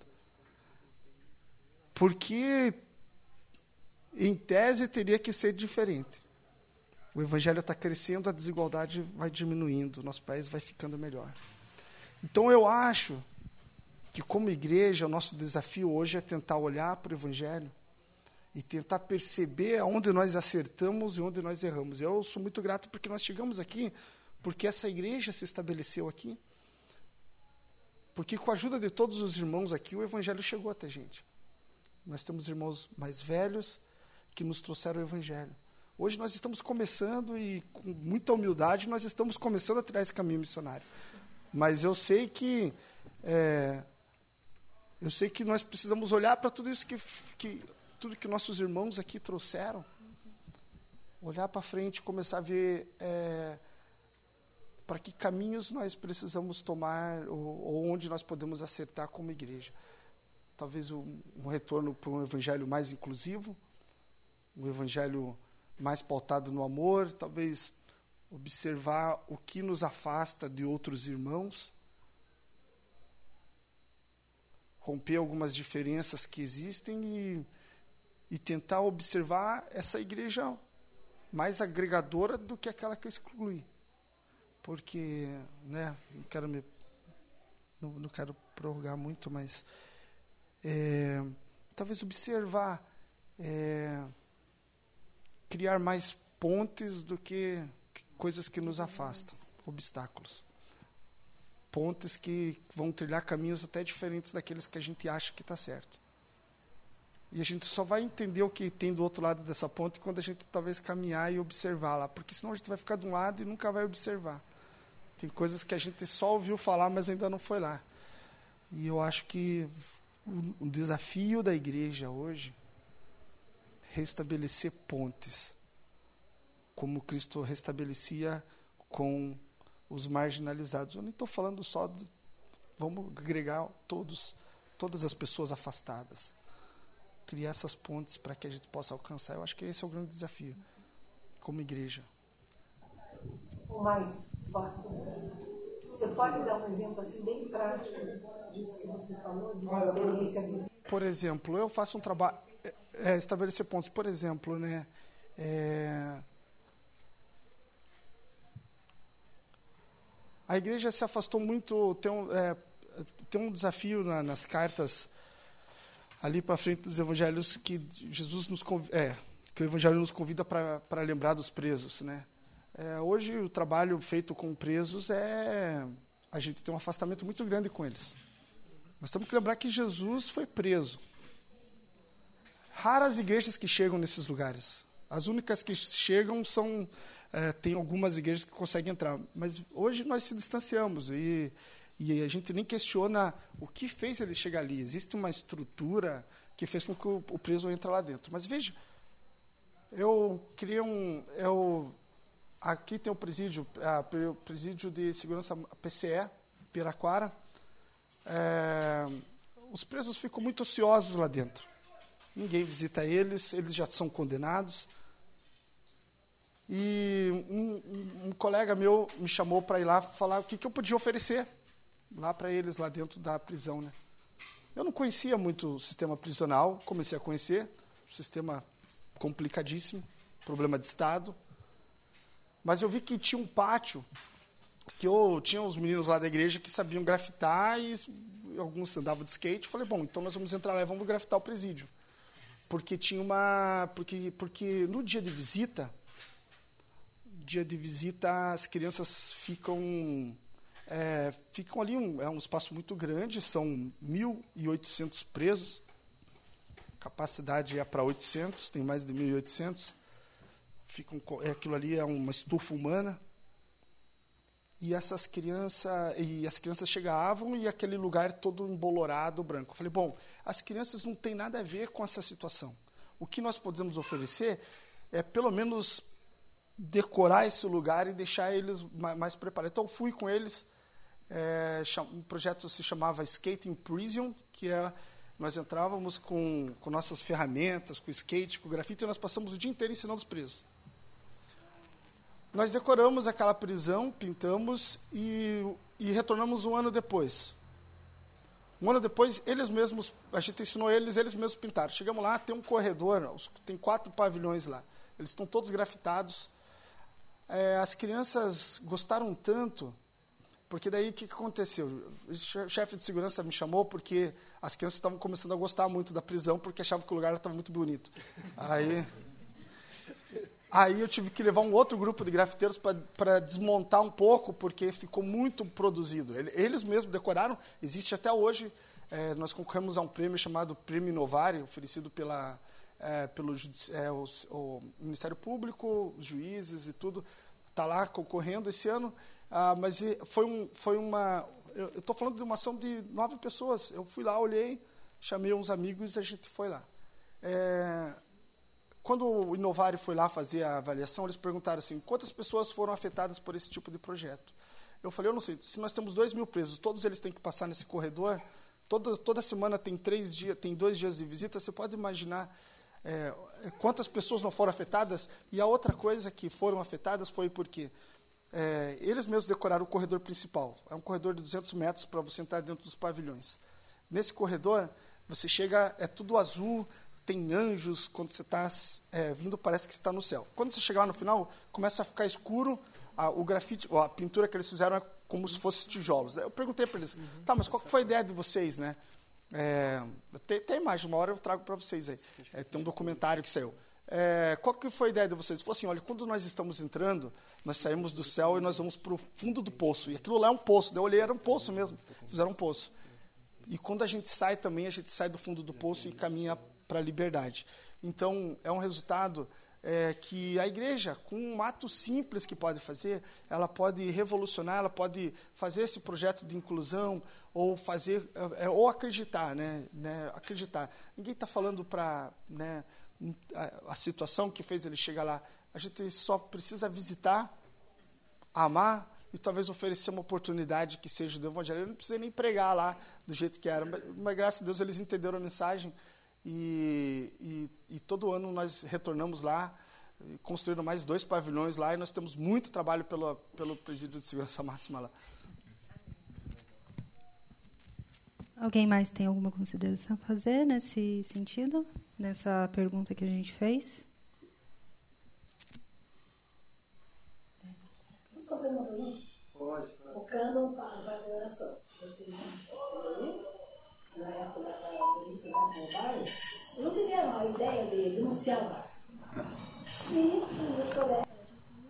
Porque em tese teria que ser diferente. O evangelho está crescendo, a desigualdade vai diminuindo, nosso país vai ficando melhor. Então eu acho que como igreja, o nosso desafio hoje é tentar olhar para o evangelho e tentar perceber aonde nós acertamos e onde nós erramos. Eu sou muito grato porque nós chegamos aqui, porque essa igreja se estabeleceu aqui. Porque com a ajuda de todos os irmãos aqui, o evangelho chegou até a gente. Nós temos irmãos mais velhos que nos trouxeram o evangelho. Hoje nós estamos começando e com muita humildade nós estamos começando a tirar esse caminho missionário. Mas eu sei que é, eu sei que nós precisamos olhar para tudo isso que, que tudo que nossos irmãos aqui trouxeram, olhar para frente, começar a ver é, para que caminhos nós precisamos tomar ou, ou, onde nós podemos acertar como igreja. Talvez um, um retorno para um evangelho mais inclusivo, um evangelho mais pautado no amor, talvez observar o que nos afasta de outros irmãos, romper algumas diferenças que existem e, e tentar observar essa igreja mais agregadora do que aquela que exclui. Porque, né, não quero me não, não quero prorrogar muito, mas é, talvez observar é, criar mais pontes do que coisas que nos afastam, obstáculos. Pontes que vão trilhar caminhos até diferentes daqueles que a gente acha que está certo. E a gente só vai entender o que tem do outro lado dessa ponte quando a gente talvez caminhar e observar lá, porque senão a gente vai ficar de um lado e nunca vai observar. Tem coisas que a gente só ouviu falar, mas ainda não foi lá. E eu acho que o, desafio da igreja hoje restabelecer pontes, como Cristo restabelecia com os marginalizados. Eu nem estou falando só de, vamos agregar todos, todas as pessoas afastadas, criar essas pontes para que a gente possa alcançar. Eu acho que esse é o grande desafio, como igreja. Mãe, você pode dar um exemplo assim bem prático disso que você falou, de uma experiência Por exemplo, eu faço um trabalho é, estabelecer pontos. Por exemplo, né, é, a igreja se afastou muito. Tem um, é, tem um desafio na, nas cartas ali para frente dos evangelhos que Jesus nos é, que o evangelho nos convida para lembrar dos presos, né? É, hoje o trabalho feito com presos é a gente tem um afastamento muito grande com eles. Nós temos que lembrar que Jesus foi preso raras igrejas que chegam nesses lugares. As únicas que chegam são é, tem algumas igrejas que conseguem entrar. Mas hoje nós se distanciamos e, e a gente nem questiona o que fez ele chegar ali. Existe uma estrutura que fez com que o, o preso entre lá dentro. Mas veja, eu criei um. Eu, aqui tem o presídio, a, o presídio de segurança PCE, Piraquara. É, os presos ficam muito ociosos lá dentro. Ninguém visita eles, eles já são condenados. E um, um, um colega meu me chamou para ir lá falar o que, que eu podia oferecer lá para eles, lá dentro da prisão. Né? Eu não conhecia muito o sistema prisional, comecei a conhecer, sistema complicadíssimo, problema de Estado. Mas eu vi que tinha um pátio, que eu tinha os meninos lá da igreja que sabiam grafitar e alguns andavam de skate. Falei, bom, então nós vamos entrar lá e vamos grafitar o presídio. Porque tinha uma. Porque, porque no dia de visita, dia de visita, as crianças ficam. É, ficam ali, um, é um espaço muito grande, são 1.800 presos capacidade é para 800, tem mais de 1.800. Ficam, é, aquilo ali é uma estufa humana. E essas crianças, e as crianças chegavam e aquele lugar todo embolorado, branco. Eu falei, bom, as crianças não têm nada a ver com essa situação. O que nós podemos oferecer é pelo menos decorar esse lugar e deixar eles mais, preparados. Então, fui com eles. É, um projeto se chamava Skating Prison, que é nós entrávamos com, com nossas ferramentas, com skate, com grafite, e nós passamos o dia inteiro ensinando os presos. Nós decoramos aquela prisão, pintamos e, e retornamos um ano depois. Um ano depois, eles mesmos, a gente ensinou eles, eles mesmos pintaram. Chegamos lá, tem um corredor, tem quatro pavilhões lá. Eles estão todos grafitados. É, as crianças gostaram tanto porque daí o que, que aconteceu? O chefe de segurança me chamou porque as crianças estavam começando a gostar muito da prisão porque achavam que o lugar estava muito bonito. Aí, aí eu tive que levar um outro grupo de grafiteiros para desmontar um pouco porque ficou muito produzido. Eles mesmos decoraram, existe até hoje. É, nós concorremos a um prêmio chamado Prêmio Inovari, oferecido pela, é, pelo é, o, o Ministério Público, os juízes e tudo. Está lá concorrendo esse ano. Ah, mas foi, um, foi uma. Eu estou falando de uma ação de nove pessoas. Eu fui lá, olhei, chamei uns amigos e a gente foi lá. É, quando o Inovari foi lá fazer a avaliação, eles perguntaram assim: quantas pessoas foram afetadas por esse tipo de projeto? Eu falei: eu não sei. Se nós temos dois mil presos, todos eles têm que passar nesse corredor. Toda, toda semana tem três dias, tem dois dias de visita. Você pode imaginar é, quantas pessoas não foram afetadas? E a outra coisa que foram afetadas foi porque é, eles mesmos decoraram o corredor principal. É um corredor de 200 metros para você entrar dentro dos pavilhões. Nesse corredor, você chega, é tudo azul, tem anjos. Quando você está é, vindo, parece que está no céu. Quando você chegar lá no final, começa a ficar escuro. A, o grafite, a pintura que eles fizeram é como se fosse tijolos. Eu perguntei para eles, uhum. tá, mas qual foi a ideia de vocês, né? É, tem, tem imagem, uma hora eu trago para vocês aí. É, tem um documentário que saiu. É, qual que foi a ideia de vocês? Falou assim, olha, quando nós estamos entrando, nós saímos do céu e nós vamos para o fundo do poço. E aquilo lá é um poço. Eu olhei, era um poço mesmo. Fizeram um poço. E quando a gente sai também, a gente sai do fundo do poço e caminha para a liberdade. Então, é um resultado é, que a igreja, com um ato simples que pode fazer, ela pode revolucionar, ela pode fazer esse projeto de inclusão ou fazer é, ou acreditar, né, né acreditar. Ninguém está falando para né, a, a situação que fez ele chegar lá. A gente só precisa visitar, amar e talvez oferecer uma oportunidade que seja do Evangelho. Eu não precisa nem pregar lá do jeito que era, mas, mas graças a Deus eles entenderam a mensagem e, e, e todo ano nós retornamos lá, construindo mais dois pavilhões lá e nós temos muito trabalho pelo, pelo Presídio de Segurança Máxima lá. Alguém mais tem alguma consideração a fazer nesse sentido? Nessa pergunta que a gente fez? Posso fazer uma pergunta? Pode. O cânon para a oração. Vocês na época no bairro, não tiveram a ideia de denunciar o bairro. Sim, os colegas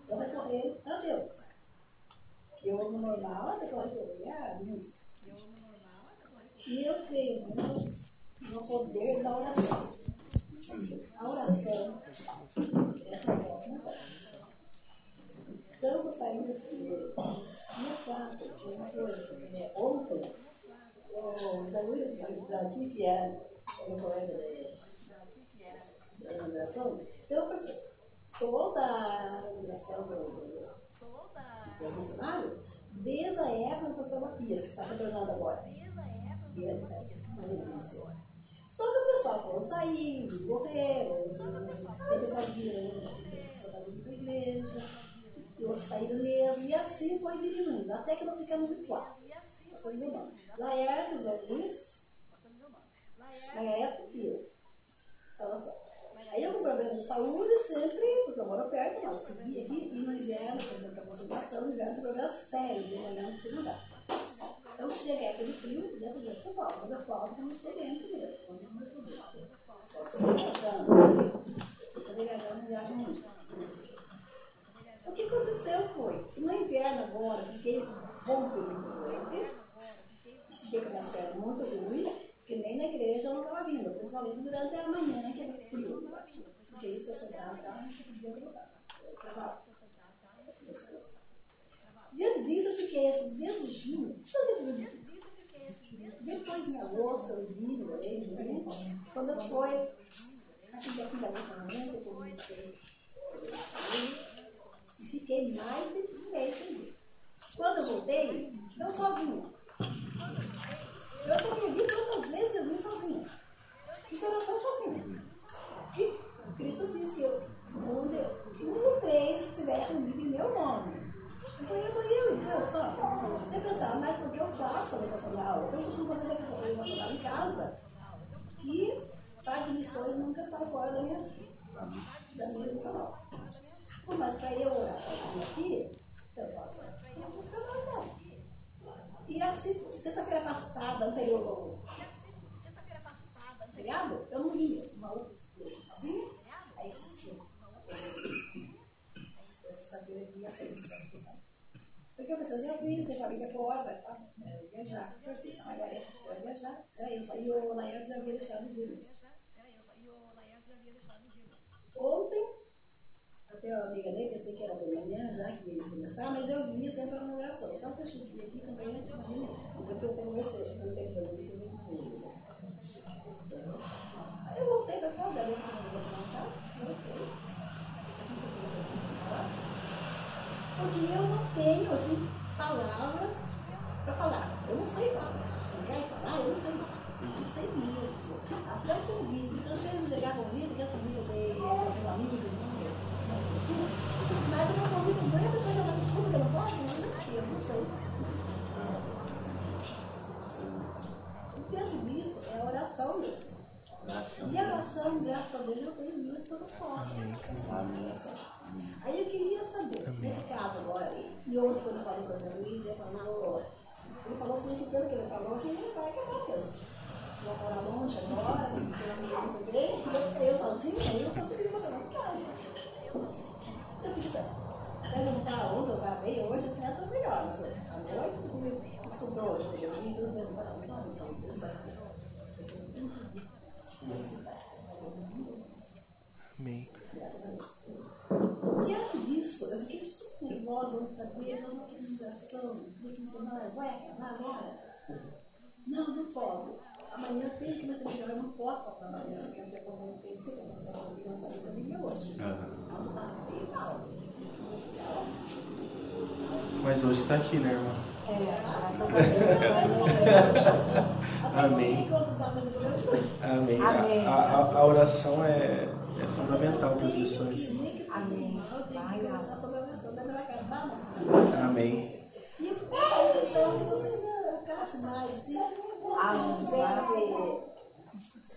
vão recorrer a Deus. Eu, no normal, a pessoa resolver a denúncia. E eu creio muito no poder da oração. A oração é saí desse minha quarta, uma coisa, ontem, o Zé Luiz, daqui, que era o colega da inauguração, eu pensei, sou da inauguração do, do, do funcionário desde a época do professor Matias, que está retornando agora. Desde a época retornando só que o pessoal falou sair, morreram, tem pessoal que viram da igreja, e outros saíram mesmo, e assim foi diminuindo, até que nós ficamos em quatro. Nós somos irmãos. Luiz, Laerte e eu. Aí eu com problema de saúde, sempre, porque eu moro perto, mas subi aqui, e no inverno, por exemplo, a concentração, no inverno, problema sério, de manhã não precisa andar. Então, cheguei aquele frio, podia fazer falta, mas eu falo que eu não sou dentro mesmo. Quando eu sou dentro. Só que eu estou viajando. Estou viajando, viajo muito. O que aconteceu foi que no inverno agora, fiquei bom período doente, fiquei com minhas pernas muito ruins, que nem na igreja eu não estava vindo, principalmente durante a manhã, que era frio. Porque isso eu sentava e não conseguia voltar. Eu trabalho. Diante disso, eu fiquei, acho que desde junho, depois em agosto, eu vi, morei, né? quando foi, aqui daqui da minha família, eu comecei e fiquei mais de um mês sem. Quando eu voltei, eu sozinha. Eu só vi quantas vezes eu vim sozinha. Isso era só sozinha. E Cristo disse que eu, onde um três estiver comigo em meu nome, então eu eu, entendeu? Só. Eu pensava, mas porque eu faço a vocacional? Eu costumo fazer a vocacional em casa. E parte de missões nunca sai fora da minha, da minha vocacional. Mas para eu orar sozinho aqui, eu faço a vocacional E assim, sexta-feira passada, anterior ao feriado, eu não ia, uma outra sozinha. Aí assistia. Sexta-feira eu ia sexta porque eu pensei, eu vi, você família fora, vai viajar. Eu fiz a Margareta vai viajar. E o Laerte já havia deixado de ir. Ontem, até uma amiga dele, pensei que era da manhã já, que ia começar, mas eu vinha sempre na oração. Só que eu cheguei aqui também, imagina, porque eu pensei em você, que não tem problema, isso é muito Aí eu voltei para casa, eu vou casa, voltei. porque eu não tenho assim, palavras para falar. Eu não sei falar. Se quer falar, eu não sei falar. Eu não sei mesmo. Até o convite. Então, se eles ligar convite, que essa amiga dele, seu amigo do mundo, mas o meu convite não é a pessoa já desculpa que eu não posso, não, eu não. Dentro disso, é a oração mesmo. E a oração, graças a Deus, eu tenho visto que eu não posso. Aí eu queria saber, nesse caso agora, e ontem quando eu falei a Luiz, ele falou, ele falou assim, que pelo que ele falou, que ele vai acabar mesmo. Se eu morar longe agora, eu não muito bem, eu, eu sozinha, eu consegui fazer uma casa. Eu Mas eu não estava ontem, eu bem, hoje até estou. A noite, estudou, eu vi não, não, Amém. A. Diante disso, eu fiquei super nervosa não saber da nossa administração dos funcionários. Vai acabar agora? Não, não pode. Amanhã tem que ser melhor, eu não posso faltar amanhã, porque eu tenho que ser a nossa lançamento da minha hoje. Mas hoje está aqui, né, irmã? É, Amém. Amém. A, a, a oração é, é fundamental para as missões. Amém. Amém.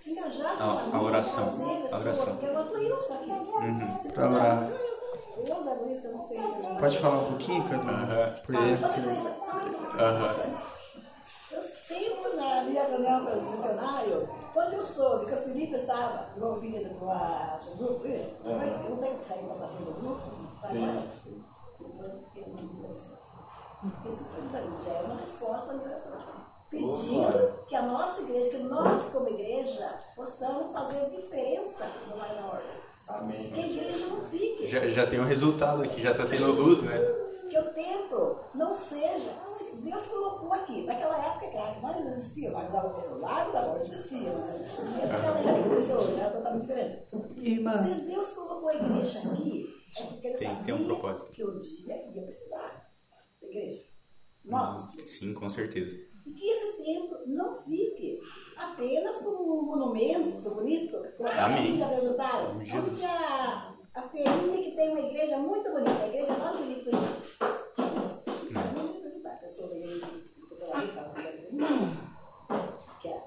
E engajar a, a oração. A oração. Uhum. Para orar. Pode falar um pouquinho, Cadu? Uhum. Por isso, senhor. Uhum. Eu sempre na minha reunião com o missionário, quando eu soube que o Felipe estava envolvido com a grupo, eu não sei o que saiu da do grupo, Sim. Isso já é uma resposta à oração. Pedindo que a nossa igreja, que nós como igreja, possamos fazer diferença no Ordem. Amém. Que a igreja não fique. Já, já tem um resultado aqui, já está tendo luz, né? Que eu templo não seja. Se Deus colocou aqui, naquela época, claro, não existia, mas o lago da morte existia, que existia, era totalmente diferente. Irmã. Se Deus colocou a igreja aqui, é porque ele Tem- sabia tem um propósito. que o dia ia precisar da igreja. Nós. Sim, com certeza. E que esse templo não fique apenas como um monumento bonito, Amém. já perguntaram. Amém, Jesus. Onde que a, a feirinha que tem uma igreja muito bonita, a igreja mais bonita do. Isso é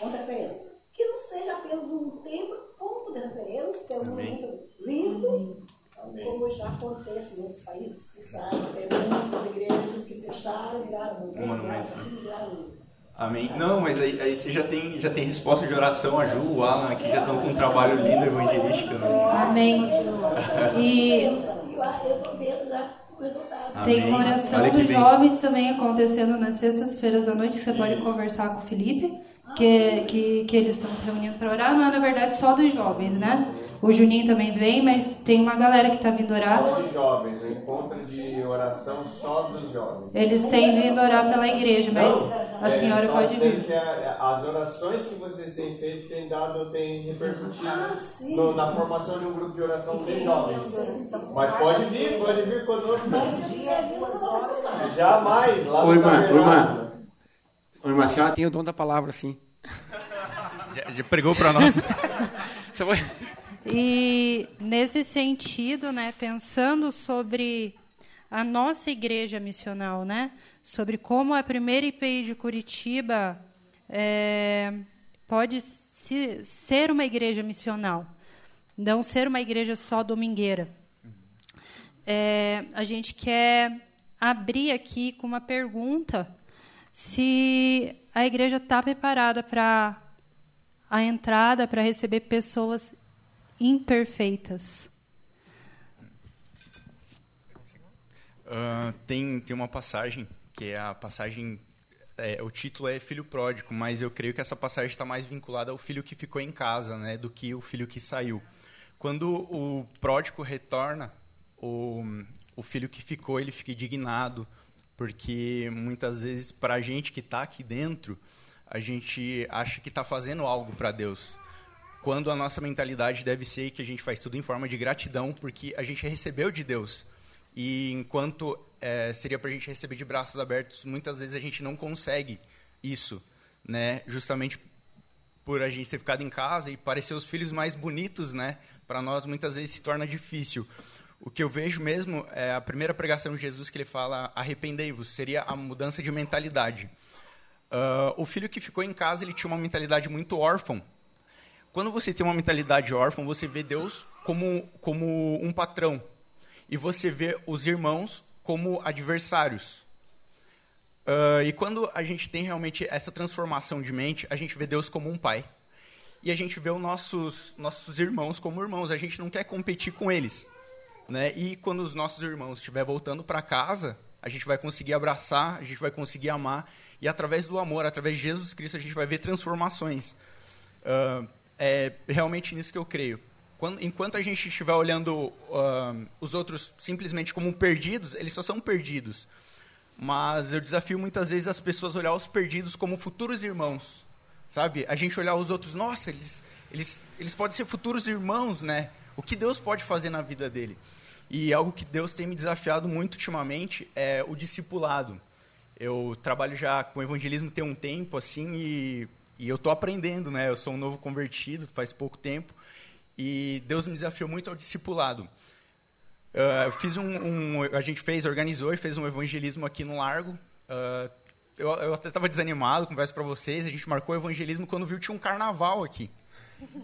é de referência. Que não seja apenas um templo, ponto de referência, um Amém. monumento lindo, como já acontece em outros países, você sabe, tem muitas igrejas que fecharam, viraram Um monumento, assim, viraram Amém. Não, mas aí, aí você já tem, já tem resposta de oração. A Ju, o Alan aqui já estão com um trabalho lindo evangelístico. Né? Amém. E tem uma oração que dos jovens também acontecendo nas sextas-feiras à noite, que você pode conversar com o Felipe, que, que, que eles estão se reunindo para orar. Não é, na verdade, só dos jovens, né? O Juninho também vem, mas tem uma galera que está vindo orar. Só de jovens, o encontro de oração só dos jovens. Eles têm vindo orar pela igreja, mas a É, senhora só pode vir. que a- as orações que vocês têm feito têm dado, têm repercutido Ah, no- na formação de um grupo de oração de jovens. Mas pode vir, pode vir conosco. Jamais, lá Ô, no irmã, tabernáculo. irmã. Ô, irmã, a senhora tem o dom da palavra, sim. Já, já pregou para nós. Você vai... E nesse sentido, né, pensando sobre a nossa igreja missional, né, sobre como a primeira IPI de Curitiba é, pode se- ser uma igreja missional, não ser uma igreja só domingueira. É, a gente quer abrir aqui com uma pergunta se a igreja está preparada para a entrada para receber pessoas imperfeitas. Ah, tem, tem uma passagem, que é a passagem. é, o título é Filho Pródigo, mas eu creio que essa passagem está mais vinculada ao filho que ficou em casa, né, do que o filho que saiu. Quando o pródigo retorna, o, o filho que ficou ele fica indignado, porque muitas vezes para a gente que está aqui dentro, a gente acha que está fazendo algo para Deus quando a nossa mentalidade deve ser que a gente faz tudo em forma de gratidão, porque a gente recebeu de Deus. E enquanto é, seria para a gente receber de braços abertos, muitas vezes a gente não consegue isso, né? Justamente por a gente ter ficado em casa e parecer os filhos mais bonitos, né? Para nós muitas vezes se torna difícil. O que eu vejo mesmo é a primeira pregação de Jesus que ele fala arrependei-vos, seria a mudança de mentalidade. Ah, o filho que ficou em casa ele tinha uma mentalidade muito órfã, quando você tem uma mentalidade órfã, você vê Deus como, como um patrão. E você vê os irmãos como adversários. Ah, e quando a gente tem realmente essa transformação de mente, a gente vê Deus como um pai. E a gente vê os nossos, nossos irmãos como irmãos. A gente não quer competir com eles. Né? E quando os nossos irmãos estiver voltando para casa, a gente vai conseguir abraçar, a gente vai conseguir amar. E através do amor, através de Jesus Cristo, a gente vai ver transformações. Ah, é realmente nisso que eu creio. Quando, enquanto a gente estiver olhando ah, os outros simplesmente como perdidos, eles só são perdidos. Mas eu desafio muitas vezes as pessoas a olhar os perdidos como futuros irmãos. Sabe? A gente olhar os outros, nossa, eles, eles, eles podem ser futuros irmãos, né? O que Deus pode fazer na vida dele? E algo que Deus tem me desafiado muito ultimamente é o discipulado. Eu trabalho já com evangelismo tem um tempo, assim, e, e eu estou aprendendo, né? Eu sou um novo convertido, faz pouco tempo, e Deus me desafiou muito ao discipulado. Eu fiz um, um- a gente fez, organizou e fez um evangelismo aqui no Largo. Ah, eu, eu até estava desanimado, converso para vocês. A gente marcou o evangelismo quando viu tinha um carnaval aqui.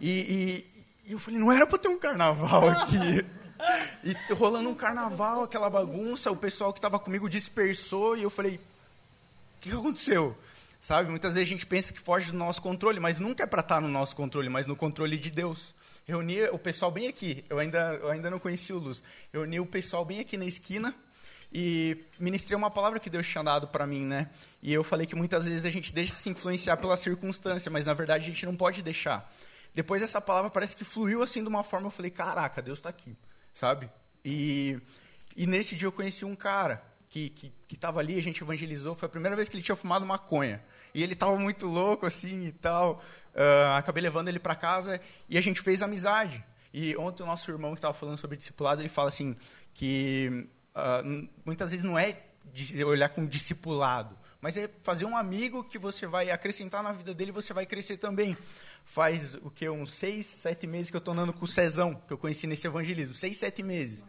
E, e- e eu falei, não era para ter um carnaval aqui. E rolando um carnaval, aquela bagunça, o pessoal que estava comigo dispersou e eu falei, o que aconteceu? Sabe, muitas vezes a gente pensa que foge do nosso controle, mas nunca é para estar no nosso controle, mas no controle de Deus. Reuni o pessoal bem aqui, eu ainda, eu ainda não conheci o Luz. Reuni o pessoal bem aqui na esquina e ministrei uma palavra que Deus tinha dado para mim, né? E eu falei que muitas vezes a gente deixa se influenciar pela circunstância, mas na verdade a gente não pode deixar. Depois essa palavra parece que fluiu assim de uma forma, eu falei, caraca, Deus está aqui, sabe? E, e nesse dia eu conheci um cara que que que estava ali, a gente evangelizou, foi a primeira vez que ele tinha fumado maconha. E ele estava muito louco assim e tal. Uh, acabei levando ele para casa e a gente fez amizade. E ontem o nosso irmão que estava falando sobre discipulado, ele fala assim que uh, muitas vezes não é olhar com discipulado, mas é fazer um amigo que você vai acrescentar na vida dele, você vai crescer também. Faz o que uns seis, sete meses que eu estou andando com o Cezão, que eu conheci nesse evangelismo, seis, sete meses.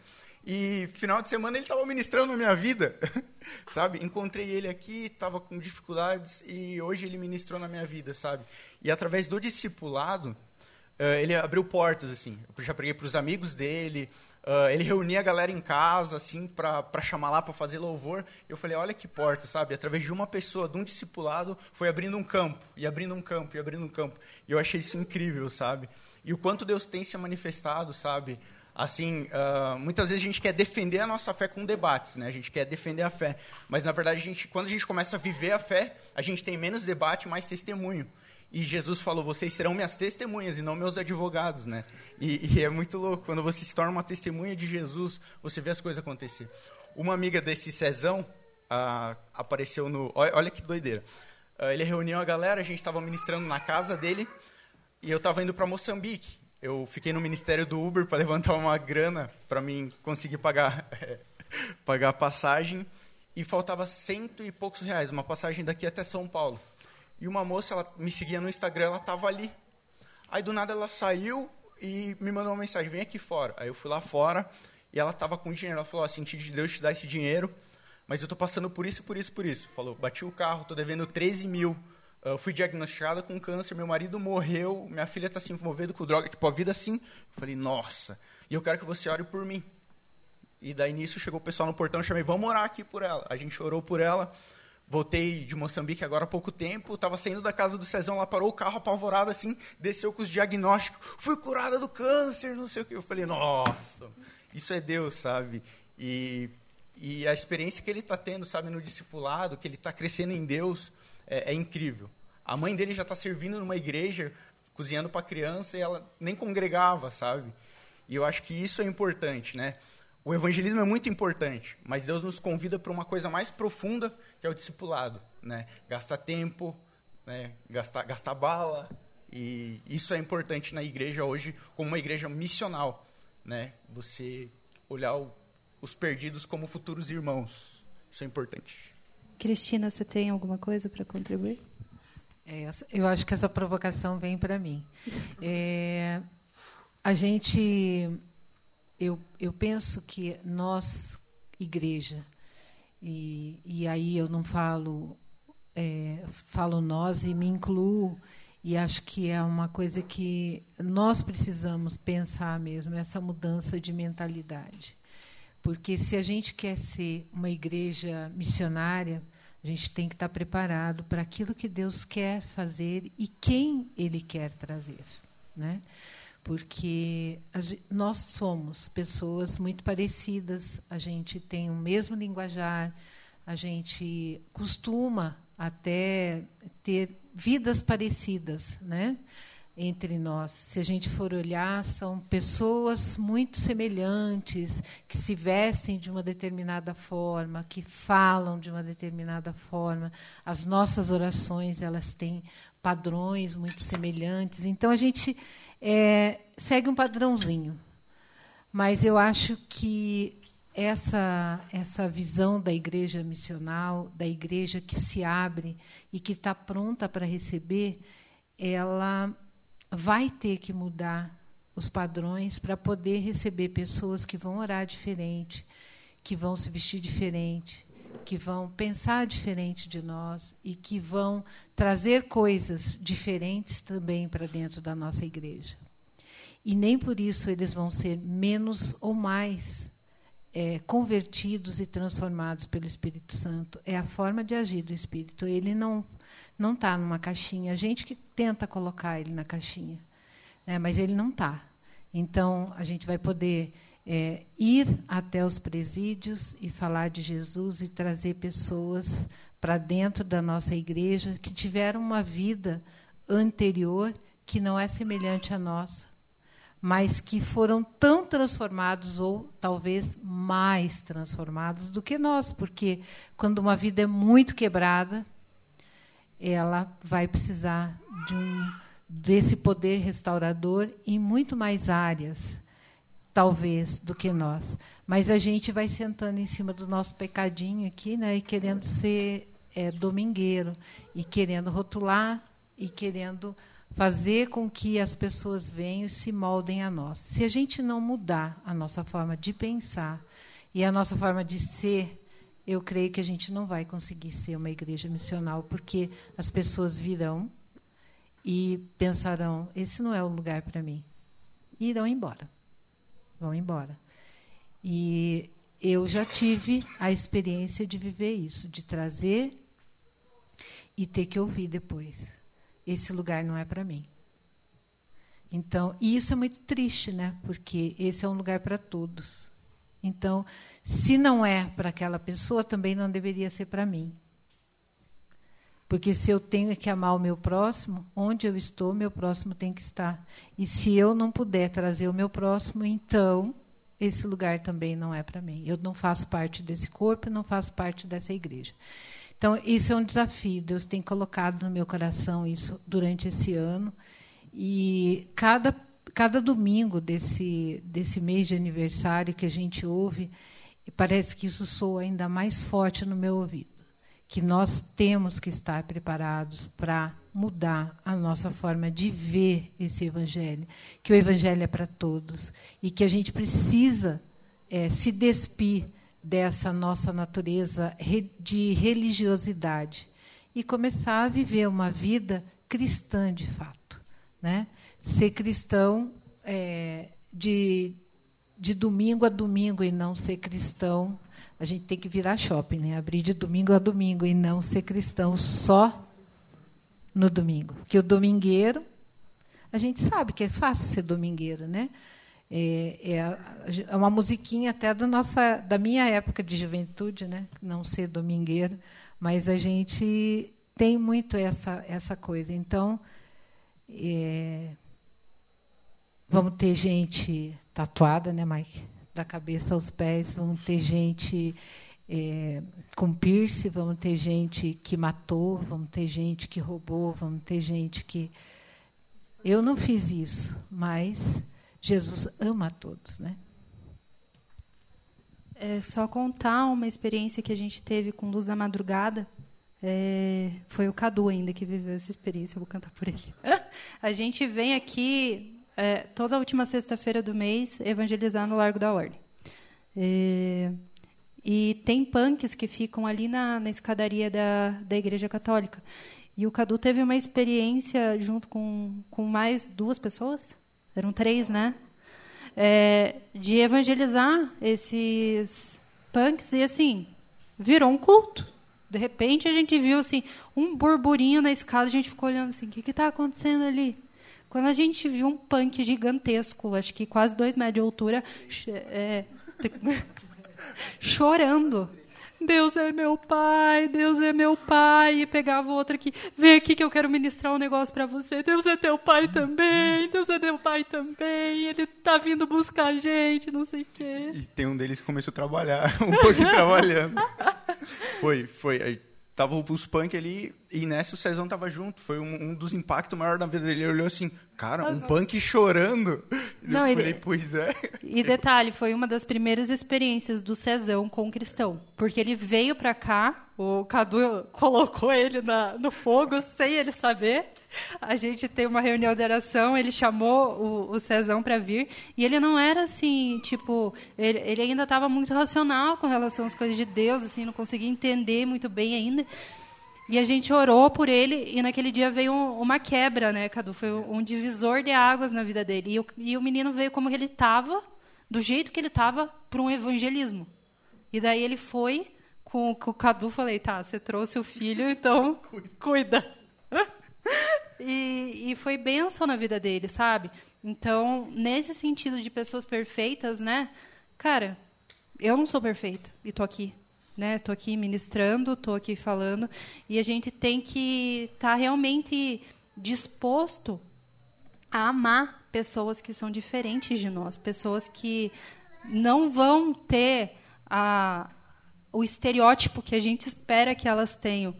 E final de semana ele estava ministrando a minha vida, sabe? Encontrei ele aqui, estava com dificuldades e hoje ele ministrou na minha vida, sabe? E através do discipulado, uh, ele abriu portas, assim. Eu já preguei para os amigos dele, uh, ele reunia a galera em casa, assim, para chamar lá para fazer louvor. Eu falei, olha que porta, sabe? Através de uma pessoa, de um discipulado, foi abrindo um campo, e abrindo um campo, e abrindo um campo. E eu achei isso incrível, sabe? E o quanto Deus tem se manifestado, sabe? Assim, uh, muitas vezes a gente quer defender a nossa fé com debates, né? A gente quer defender a fé, mas na verdade a gente, quando a gente começa a viver a fé, a gente tem menos debate, mais testemunho. E Jesus falou: "Vocês serão minhas testemunhas e não meus advogados", né? E, e é muito louco quando você se torna uma testemunha de Jesus, você vê as coisas acontecer. Uma amiga desse Cezão uh, apareceu no, olha, que doideira. Uh, ele reuniu a galera, a gente estava ministrando na casa dele e eu estava indo para Moçambique eu fiquei no Ministério do Uber para levantar uma grana para mim conseguir pagar pagar a passagem e faltava cento e poucos reais, uma passagem daqui até São Paulo. E uma moça, ela me seguia no Instagram, ela estava ali. Aí do nada ela saiu e me mandou uma mensagem, vem aqui fora. Aí eu fui lá fora e ela estava com dinheiro. Ela falou, assim, de Deus te dar esse dinheiro, mas eu estou passando por isso, por isso, por isso. Falou, bati o carro, estou devendo 13 mil eu fui diagnosticada com câncer, meu marido morreu, minha filha está se envolvendo com droga, tipo, a vida assim. Eu falei, nossa, e eu quero que você ore por mim. E daí nisso chegou o pessoal no portão, chamei, vamos orar aqui por ela. A gente orou por ela, voltei de Moçambique agora há pouco tempo, estava saindo da casa do Cezão, lá parou o carro apavorado assim, desceu com os diagnósticos, fui curada do câncer, não sei o que. Eu falei, nossa, isso é Deus, sabe? E, e a experiência que ele está tendo, sabe, no discipulado, que ele está crescendo em Deus, é, é incrível. A mãe dele já está servindo numa igreja, cozinhando para criança, e ela nem congregava, sabe? E eu acho que isso é importante, né? O evangelismo é muito importante, mas Deus nos convida para uma coisa mais profunda, que é o discipulado, né? Gastar tempo, né? gastar, gastar bala, e isso é importante na igreja hoje, como uma igreja missional, né? Você olhar o, os perdidos como futuros irmãos. Isso é importante. Cristina, você tem alguma coisa para contribuir? É, eu acho que essa provocação vem para mim. É, a gente, eu, eu penso que nós, igreja, e, e aí eu não falo, é, falo nós e me incluo, e acho que é uma coisa que nós precisamos pensar mesmo, essa mudança de mentalidade. Porque se a gente quer ser uma igreja missionária, a gente tem que estar preparado para aquilo que Deus quer fazer e quem Ele quer trazer, né? Porque nós somos pessoas muito parecidas, a gente tem o mesmo linguajar, a gente costuma até ter vidas parecidas, né? Entre nós. Se a gente for olhar, são pessoas muito semelhantes, que se vestem de uma determinada forma, que falam de uma determinada forma. As nossas orações, elas têm padrões muito semelhantes. Então, a gente é, segue um padrãozinho. Mas eu acho que essa, essa visão da igreja missional, da igreja que se abre e que está pronta para receber, ela vai ter que mudar os padrões para poder receber pessoas que vão orar diferente, que vão se vestir diferente, que vão pensar diferente de nós e que vão trazer coisas diferentes também para dentro da nossa igreja. E nem por isso eles vão ser menos ou mais é, convertidos e transformados pelo Espírito Santo. É a forma de agir do Espírito. Ele não não está numa caixinha. A gente que tenta colocar ele na caixinha, né? mas ele não está. Então, a gente vai poder é, ir até os presídios e falar de Jesus e trazer pessoas para dentro da nossa igreja que tiveram uma vida anterior que não é semelhante à nossa, mas que foram tão transformados ou talvez mais transformados do que nós, porque quando uma vida é muito quebrada, ela vai precisar de um desse poder restaurador em muito mais áreas, talvez, do que nós. Mas a gente vai sentando em cima do nosso pecadinho aqui, né, e querendo ser é, domingueiro, e querendo rotular, e querendo fazer com que as pessoas venham e se moldem a nós. Se a gente não mudar a nossa forma de pensar e a nossa forma de ser, eu creio que a gente não vai conseguir ser uma igreja missional, porque as pessoas virão e pensarão: esse não é o lugar para mim. E irão embora. Vão embora. E eu já tive a experiência de viver isso, de trazer e ter que ouvir depois esse lugar não é para mim. Então, e isso é muito triste, né? Porque esse é um lugar para todos. Então, se não é para aquela pessoa, também não deveria ser para mim. Porque se eu tenho que amar o meu próximo, onde eu estou, meu próximo tem que estar. E se eu não puder trazer o meu próximo, então esse lugar também não é para mim. Eu não faço parte desse corpo, não faço parte dessa igreja. Então, isso é um desafio. Deus tem colocado no meu coração isso durante esse ano. E cada, cada domingo desse, desse mês de aniversário que a gente ouve, parece que isso soa ainda mais forte no meu ouvido. Que nós temos que estar preparados para mudar a nossa forma de ver esse evangelho, que o evangelho é para todos e que a gente precisa é, se despir dessa nossa natureza de religiosidade e começar a viver uma vida cristã de fato. Né? Ser cristão é, de, de domingo a domingo e não ser cristão. A gente tem que virar shopping, né? abrir de domingo a domingo e não ser cristão só no domingo. Porque o domingueiro, a gente sabe que é fácil ser domingueiro, né? É, é, é, uma musiquinha até da nossa, da minha época de juventude, né? Não ser domingueira, mas a gente tem muito essa essa coisa. Então, é, vamos ter gente tatuada, né, Mike? Da cabeça aos pés, vamos ter gente é, com piercing, vamos ter gente que matou, vamos ter gente que roubou, vamos ter gente que. Eu não fiz isso, mas Jesus ama a todos, né? É só contar uma experiência que a gente teve com Luz da Madrugada. É, foi o Cadu ainda que viveu essa experiência, vou cantar por ele. a gente vem aqui é, toda última sexta-feira do mês evangelizar no Largo da Ordem. É, e tem punks que ficam ali na, na escadaria da, da Igreja Católica. E o Cadu teve uma experiência junto com, com mais duas pessoas, eram três, né? É, de evangelizar esses punks e assim virou um culto. De repente a gente viu assim um burburinho na escada, a gente ficou olhando assim, o que está acontecendo ali? Quando a gente viu um punk gigantesco, acho que quase dois metros de altura, é, chorando, Deus é meu pai, Deus é meu pai. E pegava outro aqui, vem aqui que eu quero ministrar um negócio para você. Deus é teu pai também, Deus é teu pai também. Ele tá vindo buscar a gente, não sei o quê. E tem um deles que começou a trabalhar, um pouquinho trabalhando. Foi, foi tava os punk ali e nessa o Cezão tava junto. Foi um, um, dos impactos maiores da vida dele. Ele olhou assim, cara, um punk chorando. Não, eu falei, pois é. E detalhe, foi uma das primeiras experiências do Cezão com o cristão. Porque ele veio para cá, o Cadu colocou ele na, no fogo sem ele saber. A gente tem uma reunião de oração, ele chamou o, o Cezão para vir, e ele não era assim, tipo, ele, ele ainda estava muito racional com relação às coisas de Deus, assim, não conseguia entender muito bem ainda. E a gente orou por ele, e naquele dia veio um, uma quebra, né, Cadu? Foi um divisor de águas na vida dele. E o, e o menino veio como ele estava, do jeito que ele estava, para um evangelismo. E daí ele foi com, com o Cadu, falei, tá, você trouxe o filho, então cuida. E, e, foi bênção na vida dele, sabe? Então, nesse sentido de pessoas perfeitas, né? Cara, eu não sou perfeita e tô aqui, né? Tô aqui ministrando, tô aqui falando e a gente tem que estar tá realmente disposto a amar pessoas que são diferentes de nós, pessoas que não vão ter a, o estereótipo que a gente espera que elas tenham,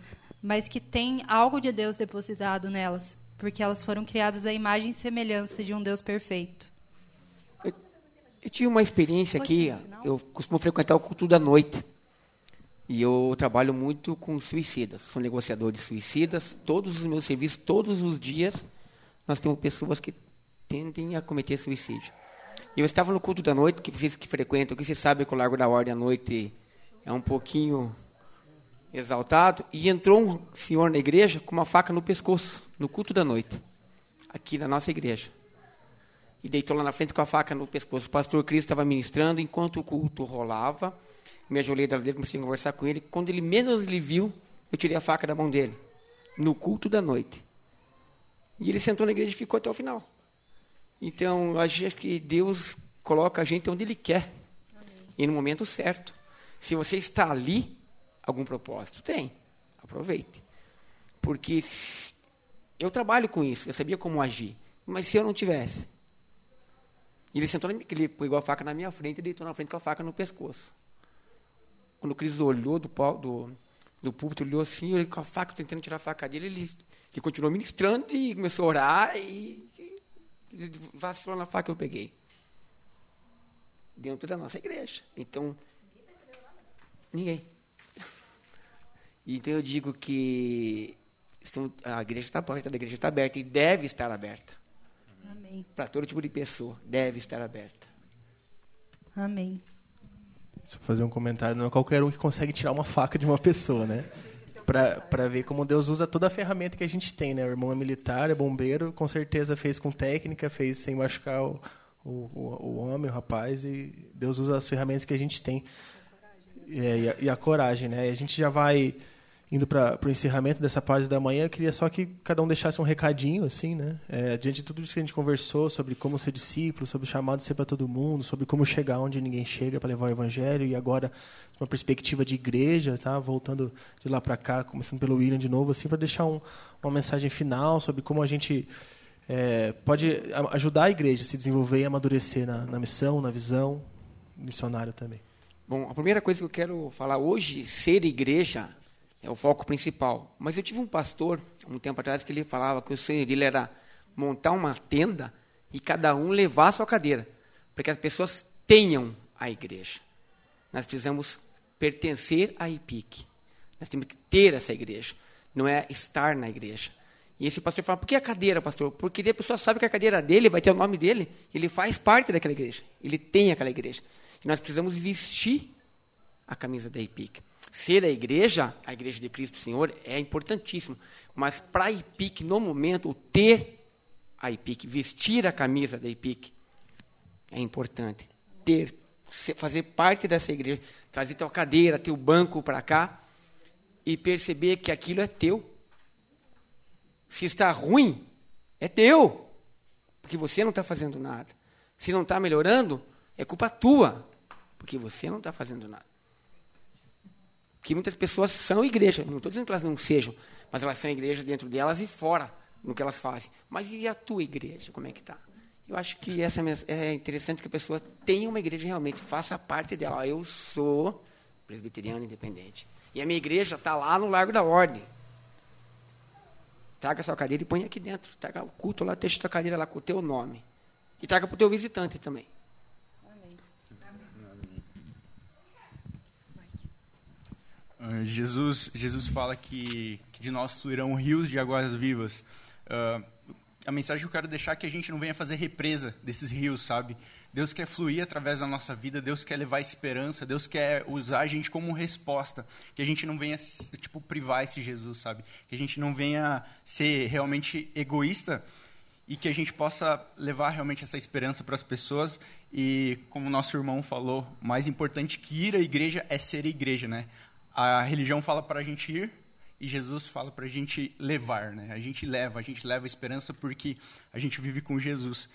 mas que tem algo de Deus depositado nelas, porque elas foram criadas à imagem e semelhança de um Deus perfeito. Eu, eu tive uma experiência aqui, eu costumo frequentar o culto da noite. E eu trabalho muito com suicidas, sou negociador de suicidas. Todos os meus serviços, todos os dias, nós temos pessoas que tendem a cometer suicídio. Eu estava no culto da noite, que vocês que frequentam, que vocês sabem que o Largo da Ordem à noite é um pouquinho exaltado, e entrou um senhor na igreja com uma faca no pescoço, no culto da noite, aqui na nossa igreja. E deitou lá na frente com a faca no pescoço. O pastor Cristo estava ministrando enquanto o culto rolava me ajoelhei dele, comecei a conversar com ele. Quando ele menos lhe viu, eu tirei a faca da mão dele, no culto da noite. E ele sentou na igreja e ficou até o final. Então, acho que Deus coloca a gente onde Ele quer. Amém. E no momento certo. Se você está ali, algum propósito tem. Aproveite. Porque eu trabalho com isso, eu sabia como agir. Mas se eu não tivesse? Ele sentou, ele pegou a faca na minha frente e deitou na frente com a faca no pescoço. Quando o Cris olhou do, do, do púlpito, olhou assim, ele com a faca, tentando tirar a faca dele, ele, ele continuou ministrando e começou a orar e, e vacilou na faca que eu peguei. Dentro da nossa igreja. Então, ninguém. Então eu digo que a igreja está aberta, a igreja está aberta e deve estar aberta. Para todo tipo de pessoa, deve estar aberta. Amém. Só fazer um comentário, não é qualquer um que consegue tirar uma faca de uma pessoa, né? Para ver como Deus usa toda a ferramenta que a gente tem, né? O irmão é militar, é bombeiro, com certeza fez com técnica, fez sem machucar o, o, o homem, o rapaz, e Deus usa as ferramentas que a gente tem. É, e, a, e a coragem, né? E a gente já vai indo para o encerramento dessa parte da manhã, eu queria só que cada um deixasse um recadinho, assim, né? É, diante de tudo isso que a gente conversou sobre como ser discípulo, sobre o chamado de ser para todo mundo, sobre como chegar onde ninguém chega para levar o evangelho e agora uma perspectiva de igreja, tá? Voltando de lá para cá, começando pelo William de novo, assim, para deixar um, uma mensagem final sobre como a gente é, pode ajudar a igreja a se desenvolver e amadurecer na, na missão, na visão, missionária também. Bom, a primeira coisa que eu quero falar hoje, ser igreja é o foco principal. Mas eu tive um pastor, um tempo atrás, que ele falava que o sonho dele era montar uma tenda e cada um levar a sua cadeira, para que as pessoas tenham a igreja. Nós precisamos pertencer à IPIC. Nós temos que ter essa igreja, não é estar na igreja. E esse pastor fala, por que a cadeira, pastor? Porque a pessoa sabe que a cadeira dele vai ter o nome dele, ele faz parte daquela igreja, ele tem aquela igreja. E nós precisamos vestir a camisa da IPIC. Ser a igreja, a igreja de Cristo Senhor, é importantíssimo. Mas para a IPIC, no momento, ter a IPIC, vestir a camisa da IPIC, é importante. Ter, fazer parte dessa igreja, trazer tua cadeira, teu banco para cá e perceber que aquilo é teu. Se está ruim, é teu, porque você não está fazendo nada. Se não está melhorando, é culpa tua, porque você não está fazendo nada que muitas pessoas são igreja. Não estou dizendo que elas não sejam, mas elas são igreja dentro delas e fora no que elas fazem. Mas e a tua igreja? Como é que está? Eu acho que essa é interessante que a pessoa tenha uma igreja realmente, faça parte dela. Eu sou presbiteriano independente. E a minha igreja está lá no Largo da Ordem. Traga sua cadeira e põe aqui dentro. Traga o culto lá, deixa sua cadeira lá com o teu nome. E traga para o teu visitante também. Uh, Jesus, Jesus fala que, que, de nós fluirão rios de águas vivas. Uh, a mensagem que eu quero deixar é que a gente não venha fazer represa desses rios, sabe? Deus quer fluir através da nossa vida, Deus quer levar esperança, Deus quer usar a gente como resposta, que a gente não venha tipo privar esse Jesus, sabe? Que a gente não venha ser realmente egoísta e que a gente possa levar realmente essa esperança para as pessoas e como o nosso irmão falou, mais importante que ir à igreja é ser igreja, né? A religião fala para a gente ir e Jesus fala para a gente levar, né? A gente leva, a gente leva a esperança porque a gente vive com Jesus.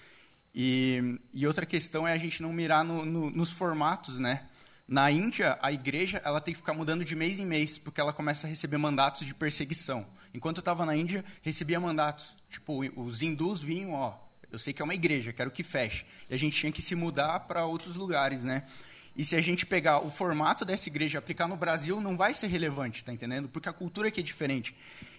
E, e outra questão é a gente não mirar no, no, nos formatos, né? Na Índia, a igreja ela tem que ficar mudando de mês em mês, porque ela começa a receber mandatos de perseguição. Enquanto eu estava na Índia, recebia mandatos. Tipo, os hindus vinham, ó, Eu sei que é uma igreja, quero que feche. E a gente tinha que se mudar para outros lugares, né? E se a gente pegar o formato dessa igreja e aplicar no Brasil, não vai ser relevante, tá entendendo? Porque a cultura aqui é diferente.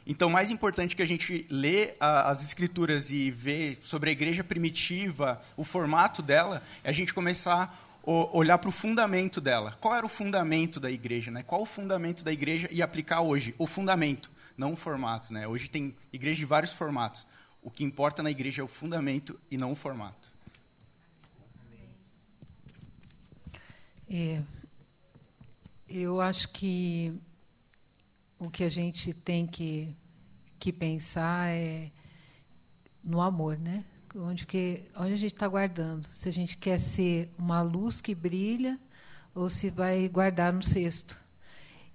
Então, mais importante que a gente lê a, as escrituras e ver sobre a igreja primitiva, o formato dela, é a gente começar a olhar para o fundamento dela. Qual era o fundamento da igreja? Né? Qual o fundamento da igreja e aplicar hoje? O fundamento, não o formato. Né? Hoje tem igreja de vários formatos. O que importa na igreja é o fundamento e não o formato. É, eu acho que o que a gente tem que, que pensar é no amor, né? Onde, que, onde a gente está guardando. Se a gente quer ser uma luz que brilha ou se vai guardar no cesto.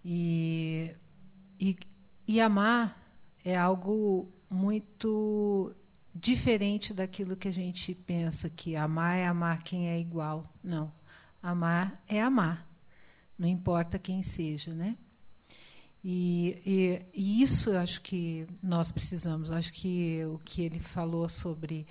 E, e, e amar é algo muito diferente daquilo que a gente pensa que amar é amar quem é igual. Não. Amar é amar. Não importa quem seja, né? E, e, e, isso eu acho que nós precisamos. Eu acho que o que ele falou sobre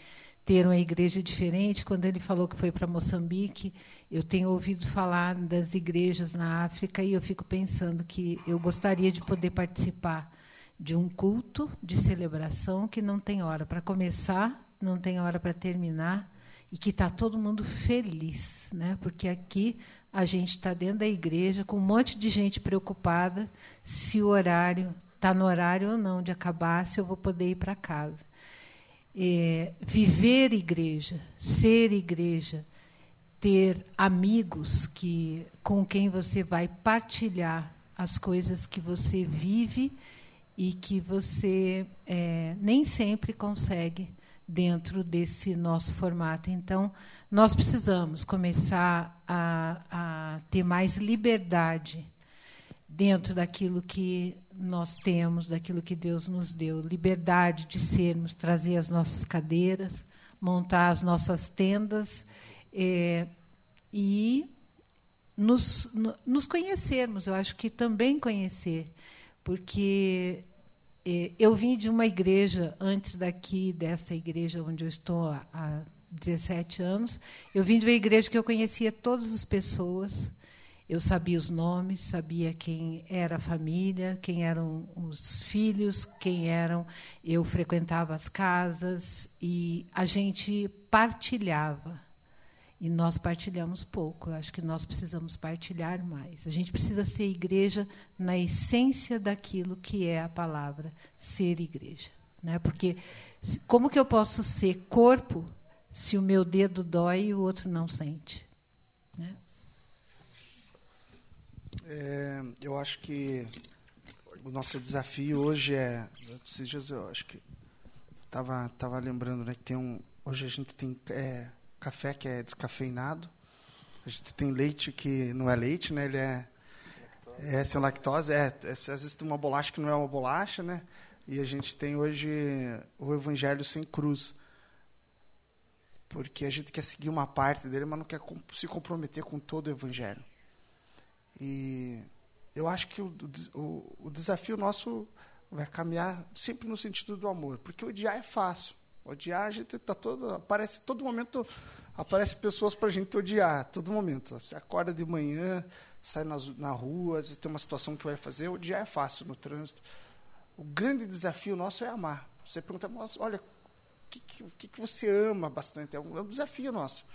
ter uma igreja diferente, quando ele falou que foi para Moçambique, eu tenho ouvido falar das igrejas na África e eu fico pensando que eu gostaria de poder participar de um culto de celebração que não tem hora para começar, não tem hora para terminar e que está todo mundo feliz, né? Porque aqui a gente está dentro da igreja com um monte de gente preocupada se o horário está no horário ou não de acabar, se eu vou poder ir para casa. É, viver igreja, ser igreja, ter amigos que com quem você vai partilhar as coisas que você vive e que você é, nem sempre consegue dentro desse nosso formato. Então, nós precisamos começar a, a ter mais liberdade dentro daquilo que nós temos, daquilo que Deus nos deu. Liberdade de sermos, trazer as nossas cadeiras, montar as nossas tendas é, e nos, nos conhecermos. Eu acho que também conhecer, porque eu vim de uma igreja, antes daqui, dessa igreja onde eu estou há 17 anos, eu vim de uma igreja que eu conhecia todas as pessoas, eu sabia os nomes, sabia quem era a família, quem eram os filhos, quem eram. Eu frequentava as casas e a gente partilhava. E nós partilhamos pouco. Eu acho que nós precisamos partilhar mais. A gente precisa ser igreja na essência daquilo que é a palavra ser igreja, né? Porque como que eu posso ser corpo se o meu dedo dói e o outro não sente, né? É, eu acho que o nosso desafio hoje é, esses dias eu acho que tava tava lembrando, né, que tem um hoje a gente tem é, café que é descafeinado. A gente tem leite que não é leite, né? Ele é, é sem lactose. É, é, às vezes tem uma bolacha que não é uma bolacha, né? E a gente tem hoje o evangelho sem cruz. Porque a gente quer seguir uma parte dele, mas não quer se comprometer com todo o evangelho. E eu acho que o, o, o desafio nosso vai caminhar sempre no sentido do amor, porque odiar é fácil. Odiar, a gente está todo. Aparece todo momento, aparece pessoas para a gente odiar, todo momento. Você acorda de manhã, sai nas, na rua, vezes tem uma situação que vai fazer, odiar é fácil no trânsito. O grande desafio nosso é amar. Você pergunta, olha, o que, que, que, você ama bastante? É um, é um desafio nosso.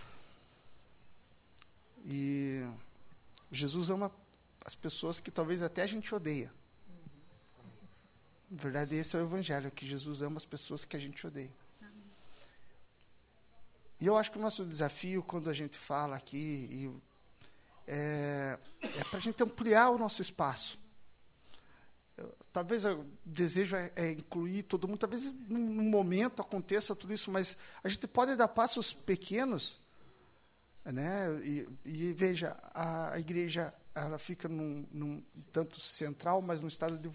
E Jesus ama as pessoas que talvez até a gente odeia. Na verdade, esse é o evangelho, que Jesus ama as pessoas que a gente odeia. E eu acho que o nosso desafio, quando a gente fala aqui, é, é para a gente ampliar o nosso espaço. Eu, talvez o desejo é, é, incluir todo mundo, talvez num momento aconteça tudo isso, mas a gente pode dar passos pequenos, né? E, e veja, a, a, igreja ela fica num, num tanto central, mas num estado de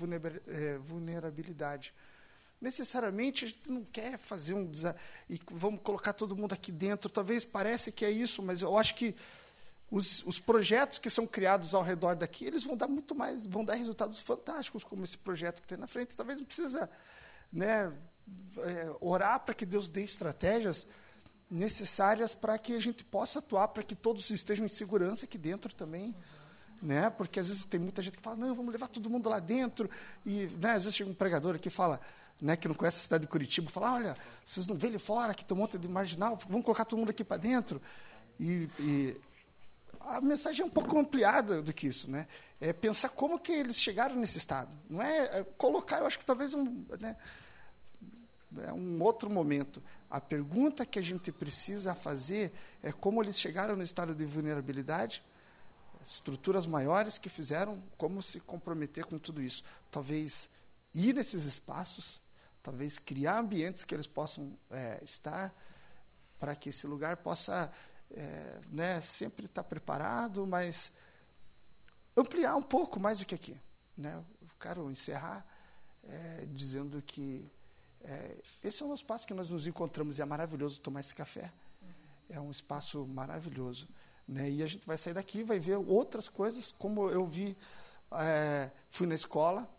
é, vulnerabilidade necessariamente a gente não quer fazer um e vamos colocar todo mundo aqui dentro. Talvez parece que é isso, mas eu acho que os, os, projetos que são criados ao redor daqui, eles vão dar muito mais, vão dar resultados fantásticos, como esse projeto que tem na frente. Talvez não precisa né, é, orar para que Deus dê estratégias, necessárias para que a gente possa atuar, para que todos estejam em segurança aqui dentro também. Né? Porque às vezes tem muita gente que fala, não, vamos levar todo mundo lá dentro. E né, às vezes chega um pregador que fala, né, que não conhece a cidade de Curitiba, fala, olha, vocês não vêem ali fora, que tem um monte de marginal, vamos colocar todo mundo aqui para dentro. E, e, a mensagem é um pouco ampliada do que isso, né? É pensar como que eles chegaram nesse estado. Não é, é colocar, eu acho que talvez um, né, é um outro momento. A pergunta que a gente precisa fazer é como eles chegaram no estado de vulnerabilidade, estruturas maiores que fizeram, como se comprometer com tudo isso. Talvez ir nesses espaços, talvez criar ambientes que eles possam é, estar, para que esse lugar possa é, né, sempre estar preparado, mas ampliar um pouco mais do que aqui. Né? Eu quero encerrar é, dizendo que é, esse é um espaço que nós nos encontramos e é maravilhoso tomar esse café. É um espaço maravilhoso. Né? E a gente vai sair daqui vai ver outras coisas, como eu vi, é, fui na escola,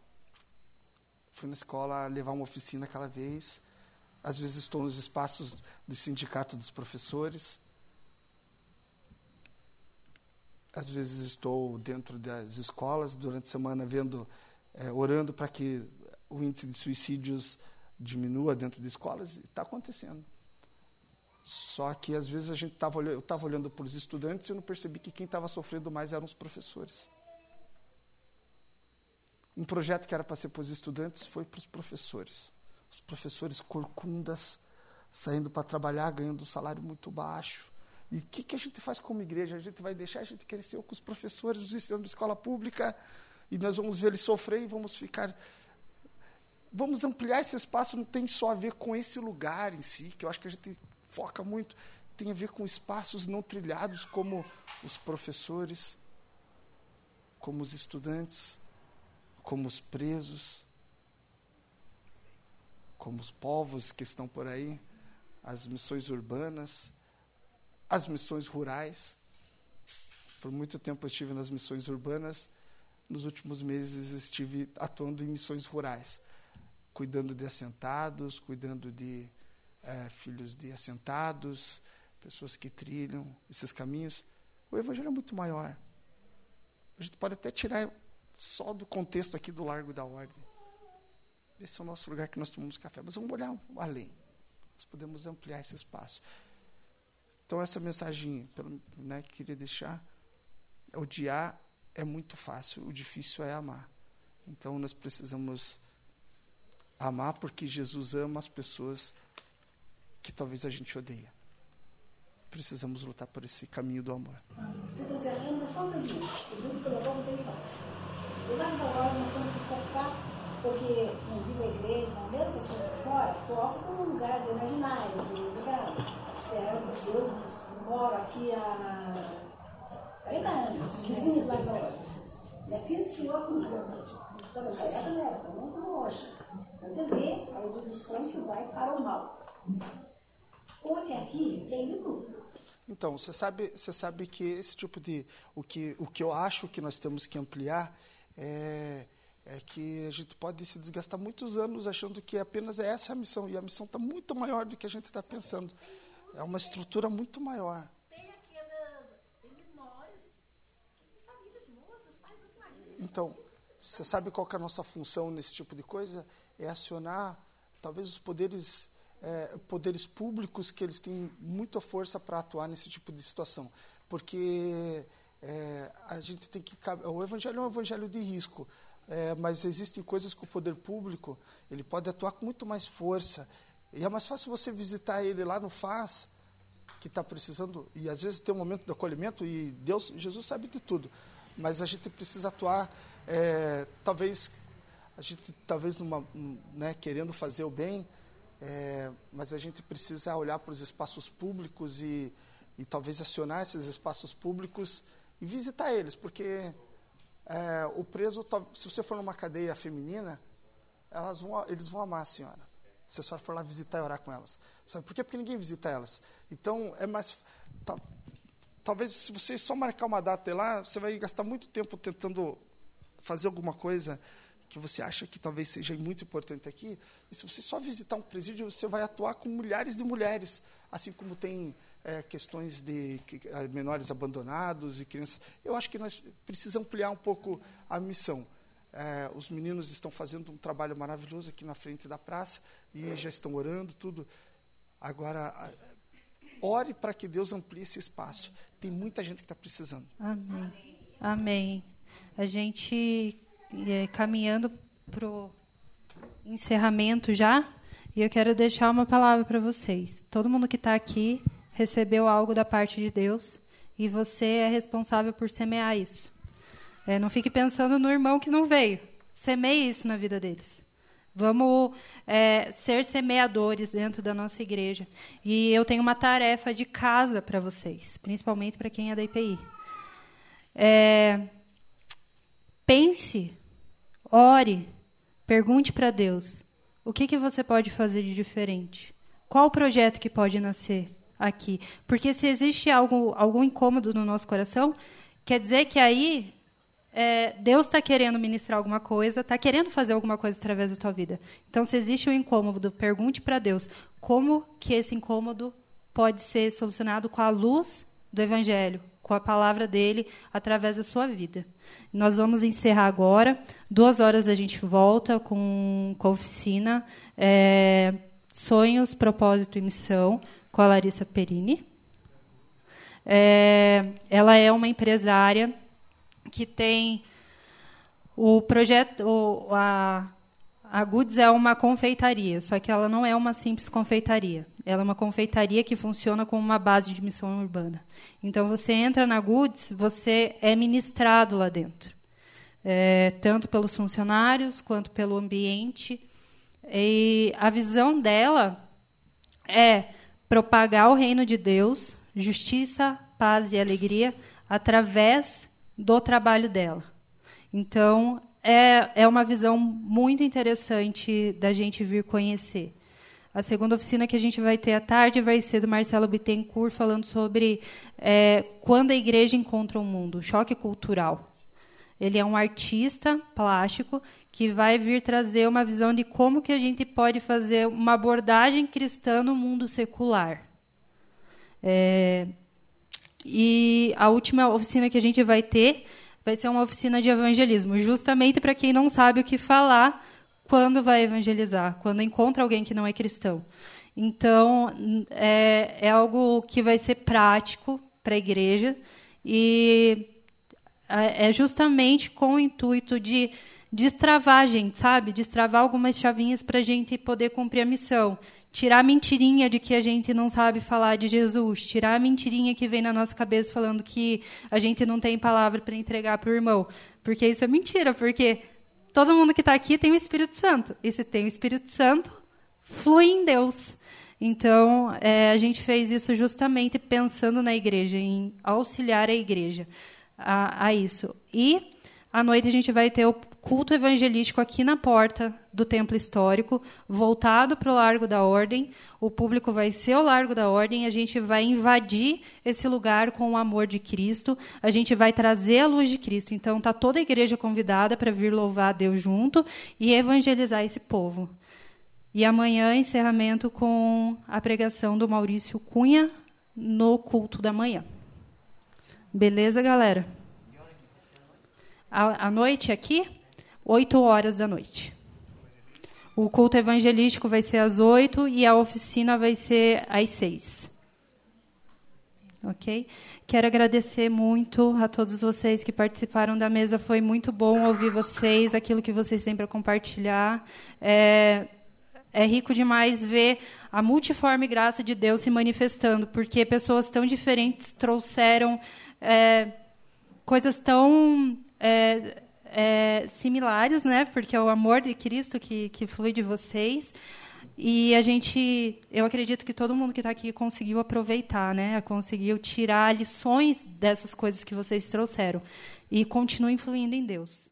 fui na escola levar uma oficina aquela vez, às vezes estou nos espaços do sindicato dos professores, às vezes estou dentro das escolas durante a semana vendo, é, orando para que o índice de suicídios diminua dentro de escolas, e está acontecendo. Só que às vezes a gente tava, eu estava olhando para os estudantes e eu não percebi que quem estava sofrendo mais eram os professores. Um projeto que era para ser para os estudantes foi para os professores. Os professores corcundas, saindo para trabalhar, ganhando um salário muito baixo. E o que, que a gente faz como igreja? A gente vai deixar a gente crescer com os professores, os ensinos de escola pública, e nós vamos ver eles sofrer e vamos ficar vamos ampliar esse espaço, não tem só a ver com esse lugar em si, que eu acho que a gente foca muito, tem a ver com espaços não trilhados, como os professores, como os estudantes, como os presos, como os povos que estão por aí, as missões urbanas, as missões rurais. Por muito tempo eu estive nas missões urbanas, nos últimos meses estive atuando em missões rurais, cuidando de assentados, cuidando de é, filhos de assentados, pessoas que trilham esses caminhos. O Evangelho é muito maior. A gente pode até tirar só do contexto aqui do Largo da Ordem. Esse é o nosso lugar que nós tomamos café. Mas vamos olhar além. Nós podemos ampliar esse espaço. Então, essa mensagem né, que queria deixar: odiar é muito fácil, o difícil é amar. Então, nós precisamos amar porque Jesus ama as pessoas que talvez a gente odeia. Precisamos lutar por esse caminho do amor. Se ainda só um. Jesus colocou lá na hora nós temos que focar, porque não digo a igreja, não, mesmo pessoa de fora, foca no lugar de imaginário, no lugar céu, Deus, eu moro aqui há 30 anos, vizinho lá da hora. Já fiz senhor com o Sabe, vai dar galera, muito longe. Você vê a evolução que vai para o mal. Hoje aqui tem de tudo. Então, você sabe, você sabe que esse tipo de. O que, o que eu acho que nós temos que ampliar é, é que a gente pode se desgastar muitos anos achando que apenas é essa a missão. E a missão está muito maior do que a gente está pensando. É uma estrutura muito maior. Então, você sabe qual é a nossa função nesse tipo de coisa? É acionar talvez os poderes é, poderes públicos que eles têm muita força para atuar nesse tipo de situação, porque é, a gente tem que o evangelho é um evangelho de risco, é, mas existem coisas que o poder público ele pode atuar com muito mais força. E é mais fácil você visitar ele lá no faz que está precisando e às vezes tem um momento de acolhimento e Deus Jesus sabe de tudo, mas a gente precisa atuar é, talvez a gente talvez numa, né, querendo fazer o bem é, mas a gente precisa olhar para os espaços públicos e, e talvez acionar esses espaços públicos e visitar eles, porque é, o preso, se você for numa cadeia feminina, elas vão, eles vão amar a senhora. Se a senhora for lá visitar e orar com elas. Sabe por quê? Porque ninguém visita elas. Então, é mais. talvez, se você só marcar uma data lá, você vai gastar muito tempo tentando fazer alguma coisa que você acha que talvez seja muito importante aqui, e se você só visitar um presídio, você vai atuar com milhares de mulheres, assim como tem é, questões de é, menores abandonados e crianças. Eu acho que nós precisamos ampliar um pouco a missão. É, os meninos estão fazendo um trabalho maravilhoso aqui na frente da praça e já estão orando, tudo. Agora, ore para que Deus amplie esse espaço. Tem muita gente que está precisando. Amém. Amém. A gente é, caminhando para o encerramento já, e eu quero deixar uma palavra para vocês. Todo mundo que está aqui recebeu algo da parte de Deus e você é responsável por semear isso. É, não fique pensando no irmão que não veio. Semeie isso na vida deles. Vamos é, ser semeadores dentro da nossa igreja. E eu tenho uma tarefa de casa para vocês, principalmente para quem é da IPI. É, pense, ore, pergunte para Deus: o que, que você pode fazer de diferente? Qual o projeto que pode nascer aqui? Porque se existe algo, algum incômodo no nosso coração, quer dizer que aí é, Deus está querendo ministrar alguma coisa, está querendo fazer alguma coisa através da tua vida. Então, se existe um incômodo, pergunte para Deus como que esse incômodo pode ser solucionado com a luz do Evangelho, com a palavra dele, através da sua vida. Nós vamos encerrar agora. Duas horas a gente volta com, com a oficina é, Sonhos, Propósito e Missão, com a Larissa Perini. É, ela é uma empresária que tem o projeto, o, a, a Goods é uma confeitaria, só que ela não é uma simples confeitaria. Ela é uma confeitaria que funciona como uma base de missão urbana. Então, você entra na Goods, você é ministrado lá dentro, é, tanto pelos funcionários quanto pelo ambiente. E a visão dela é propagar o reino de Deus, justiça, paz e alegria através do trabalho dela. Então, é, é uma visão muito interessante da gente vir conhecer. A segunda oficina que a gente vai ter à tarde vai ser do Marcelo Bittencourt, falando sobre é, quando a igreja encontra o mundo, choque cultural. Ele é um artista plástico que vai vir trazer uma visão de como que a gente pode fazer uma abordagem cristã no mundo secular. É, e a última oficina que a gente vai ter vai ser uma oficina de evangelismo, justamente para quem não sabe o que falar quando vai evangelizar, quando encontra alguém que não é cristão. Então, é, é algo que vai ser prático para a igreja e é, é justamente com o intuito de destravar a gente, sabe? Destravar algumas chavinhas para a gente poder cumprir a missão. Tirar a mentirinha de que a gente não sabe falar de Jesus. Tirar a mentirinha que vem na nossa cabeça falando que a gente não tem palavra para entregar para o irmão. Porque isso é mentira, porque todo mundo que está aqui tem o Espírito Santo. E se tem o Espírito Santo, flui em Deus. Então, é, a gente fez isso justamente pensando na igreja, em auxiliar a igreja a, a isso. E à noite a gente vai ter o culto evangelístico aqui na porta do templo histórico, voltado para o Largo da Ordem. O público vai ser o Largo da Ordem, a gente vai invadir esse lugar com o amor de Cristo, a gente vai trazer a luz de Cristo. Então tá toda a igreja convidada para vir louvar Deus junto e evangelizar esse povo. E amanhã encerramento com a pregação do Maurício Cunha no culto da manhã. Beleza, galera? À noite aqui? 8 horas da noite. O culto evangelístico vai ser às 8 e a oficina vai ser às 6. Ok? Quero agradecer muito a todos vocês que participaram da mesa. Foi muito bom ouvir vocês, aquilo que vocês para compartilhar. É, é rico demais ver a multiforme graça de Deus se manifestando, porque pessoas tão diferentes trouxeram é, coisas tão é, é, similares, né? Porque é o amor de Cristo que, que flui de vocês. E a gente, eu acredito que todo mundo que está aqui conseguiu aproveitar, né? Conseguiu tirar lições dessas coisas que vocês trouxeram e continua influindo em Deus.